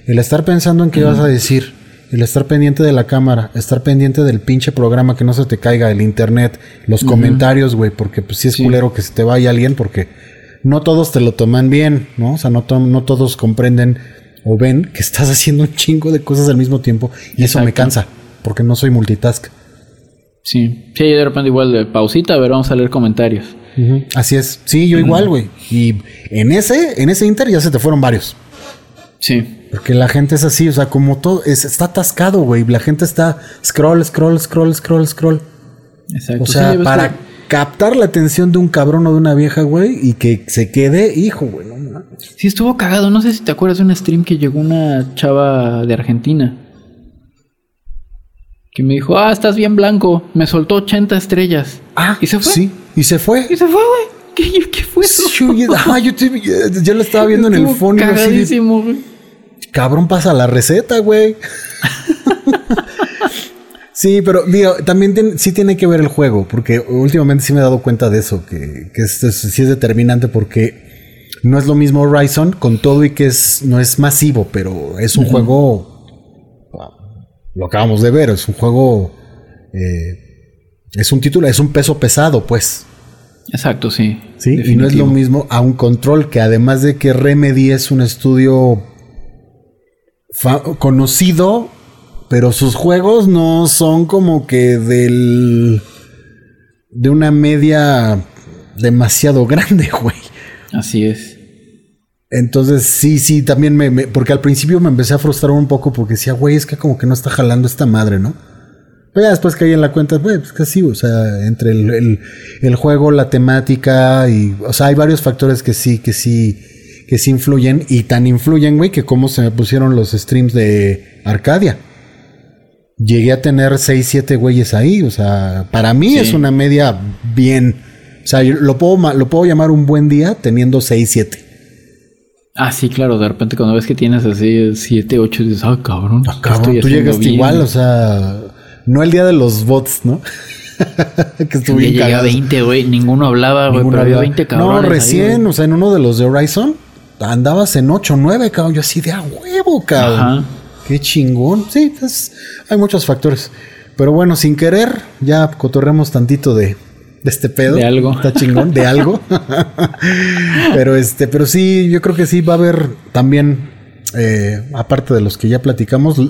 El estar pensando en qué vas a decir, el estar pendiente de la cámara, estar pendiente del pinche programa que no se te caiga, el internet, los comentarios, güey, porque pues sí es Sí. culero que se te vaya alguien porque no todos te lo toman bien, ¿no? O sea, no, to- no todos comprenden o ven que estás haciendo un chingo de cosas al mismo tiempo y eso me cansa porque no soy multitask. Sí, sí, de repente igual de pausita, a ver, vamos a leer comentarios. Así es. Sí, yo igual, güey. Y en ese, en ese Inter ya se te fueron varios. Sí, Porque la gente es así, o sea, como todo, es- está atascado, güey. La gente está scroll, scroll, scroll, scroll, scroll. exacto. O sea, para captar la atención de un cabrón o de una vieja, güey, y que se quede, hijo, güey. No. Sí, estuvo cagado. No sé si te acuerdas de un stream que llegó una chava de Argentina. Que me dijo, ah, estás bien blanco. Me soltó 80 estrellas. Ah, ¿Y se fue? Sí, y se fue. Y se fue, güey. ¿Qué, qué fue eso? Sí, ah, yo, te- yo lo estaba viendo en el fondo. Cagadísimo, güey. Cabrón, pasa la receta, güey. sí, pero digo, también sí tiene que ver el juego, porque últimamente sí me he dado cuenta de eso, que, que esto es- sí es determinante porque no es lo mismo Horizon con todo y que es, no es masivo, pero es un juego, lo acabamos de ver, es un juego, eh, es un título, es un peso pesado, pues. Exacto, sí. Sí, y no es lo mismo a un control que además de que Remedy es un estudio conocido, pero sus juegos no son como que del de una media demasiado grande, güey. Así es. Entonces, sí, sí, también me, me- Porque al principio me empecé a frustrar un poco porque decía, güey, es que como que no está jalando esta madre, ¿no? Pero ya después caí en la cuenta, güey, pues que sí, o sea, entre el, el- el juego, la temática y. O sea, hay varios factores que sí, que sí. Que sí influyen y tan influyen, güey, que como se me pusieron los streams de Arcadia. Llegué a tener 6, 7 güeyes ahí, o sea, para mí Sí. es una media bien. O sea, yo lo puedo, lo puedo llamar un buen día teniendo 6, 7. Ah, sí, claro. De repente cuando ves que tienes así 7, 8, dices, ah, cabrón. ¿qué Cabrón, estoy tú llegaste bien?" igual, o sea, no el día de los bots, ¿no? que bien llegué a cagado. 20, güey. Ninguno hablaba, güey. Pero había hablaba. 20 cabrones. No, ahí, recién, güey. o sea, en uno de los de Horizon andabas en 8, 9, cabrón. Yo así de a huevo, cabrón. Ajá. Qué chingón. Sí, pues, hay muchos factores. Pero bueno, sin querer, ya cotorremos tantito de, de este pedo. De algo. Está chingón, de algo. pero este, pero sí, yo creo que sí va a haber también, eh, aparte de los que ya platicamos,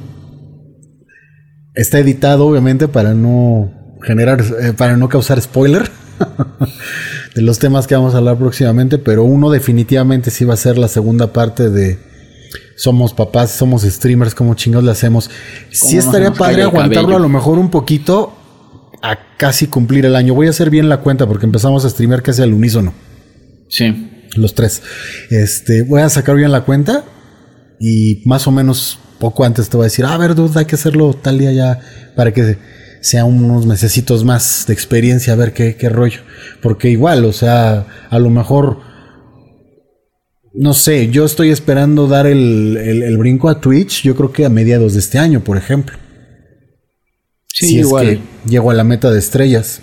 está editado, obviamente, para no generar, eh, para no causar spoiler de los temas que vamos a hablar próximamente, pero uno definitivamente sí va a ser la segunda parte de somos papás, somos streamers, como chingados le hacemos. Sí estaría padre aguantarlo cabello? a lo mejor un poquito a casi cumplir el año. Voy a hacer bien la cuenta porque empezamos a streamear casi al unísono, Sí. los tres. Este, voy a sacar bien la cuenta Y más o menos poco antes te voy a decir, a ver, dude, hay que hacerlo tal día ya para que sea unos mesecitos más de experiencia, a ver qué, qué rollo. Porque igual, o sea, a lo mejor, no sé, yo estoy esperando dar el, el- el brinco a Twitch, yo creo que a mediados de este año, por ejemplo. Sí, si igual. es que llego a la meta de estrellas.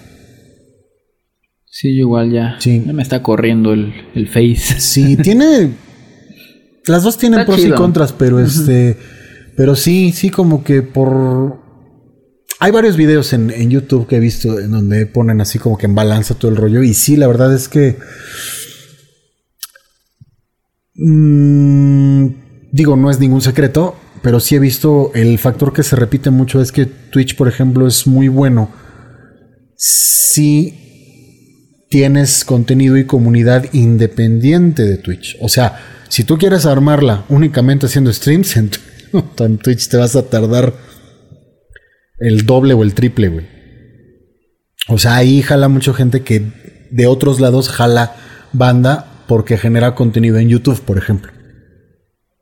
Sí, igual ya. Sí. Ya me está corriendo el, el face. Sí, tiene. Las dos tienen Está pros y contras, pero este. Pero sí, sí, como que por. Hay varios videos en, en YouTube que he visto en donde ponen así como que en balanza todo el rollo. Y sí, la verdad es que. mm, digo, no es ningún secreto, pero sí he visto el factor que se repite mucho es que Twitch, por ejemplo, es muy bueno. Si tienes contenido y comunidad independiente de Twitch. O sea, si tú quieres armarla únicamente haciendo streams en, Twitch, te vas a tardar el doble o el triple, güey. O sea, ahí jala mucha gente que de otros lados jala banda porque genera contenido en YouTube, por ejemplo.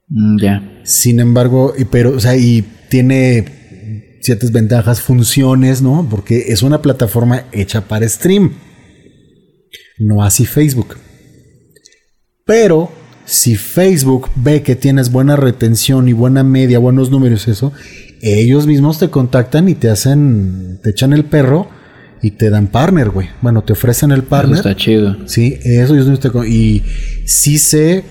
Mm, ya. Sin embargo, pero, o sea, y tiene ciertas ventajas, funciones, ¿no? Porque es una plataforma hecha para stream. No así Facebook. Pero si Facebook ve que tienes buena retención y buena media, buenos números, eso, ellos mismos te contactan y te hacen, te echan el perro y te dan partner, güey. Bueno, te ofrecen el Eso partner. está chido. Sí, eso no estoy con- Y sí sé,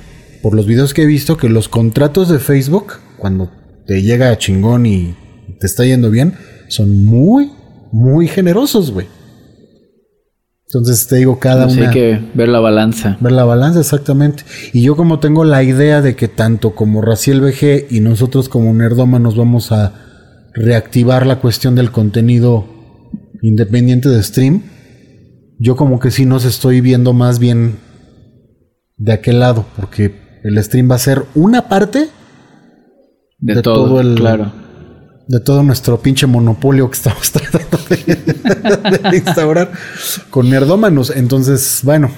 por los videos que he visto, que los contratos de Facebook, cuando te llega a chingón y te está yendo bien, son muy, muy generosos, güey. Entonces te digo, cada una. hay que ver la balanza. Ver la balanza, exactamente. Y yo como tengo la idea de que tanto como Raciel VG y nosotros como Nerdoma nos vamos a reactivar la cuestión del contenido independiente de stream, yo como que sí nos estoy viendo más bien de aquel lado, porque el stream va a ser una parte De, de todo, todo el- claro. de todo nuestro pinche monopolio que estamos tratando de, de instaurar con nerdómanos. Entonces, bueno.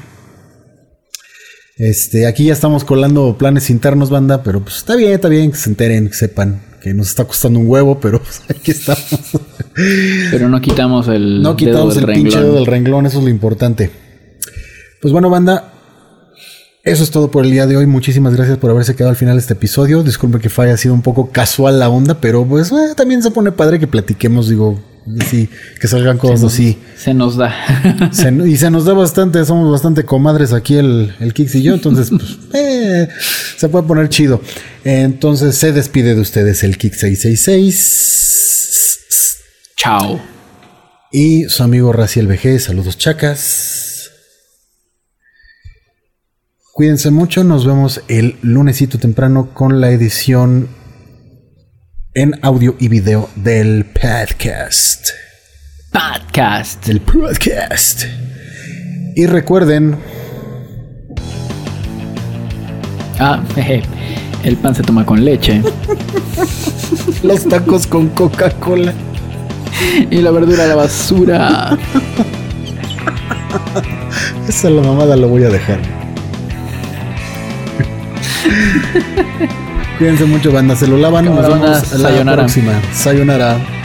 Este, aquí ya estamos colando planes internos, banda, pero pues está bien, está bien que se enteren, que sepan que nos está costando un huevo, pero pues, aquí estamos. Pero no quitamos el. No dedo quitamos el del pinche renglón. dedo del renglón, eso es lo importante. Pues bueno, banda, eso es todo por el día de hoy. Muchísimas gracias por haberse quedado al final de este episodio. Disculpe que haya sido un poco casual la onda, pero pues eh, también se pone padre que platiquemos, digo, sí, que salgan cosas así. Se nos da. Se- y se nos da bastante, somos bastante comadres aquí el, el Kix y yo, entonces pues, eh, se puede poner chido. Entonces se despide de ustedes el Kix 666 Chao. y su amigo Raciel VG. Saludos chacas. Cuídense mucho, nos vemos el lunesito temprano con la edición en audio y video del podcast. Podcast. Del podcast. Y recuerden, Ah, jeje. El pan se toma con leche. los tacos con Coca-Cola. y la verdura a la basura. Esa la mamada lo voy a dejar. Cuídense mucho, banda. Se lo lavan. Nos vemos banda. la próxima. Sayonara.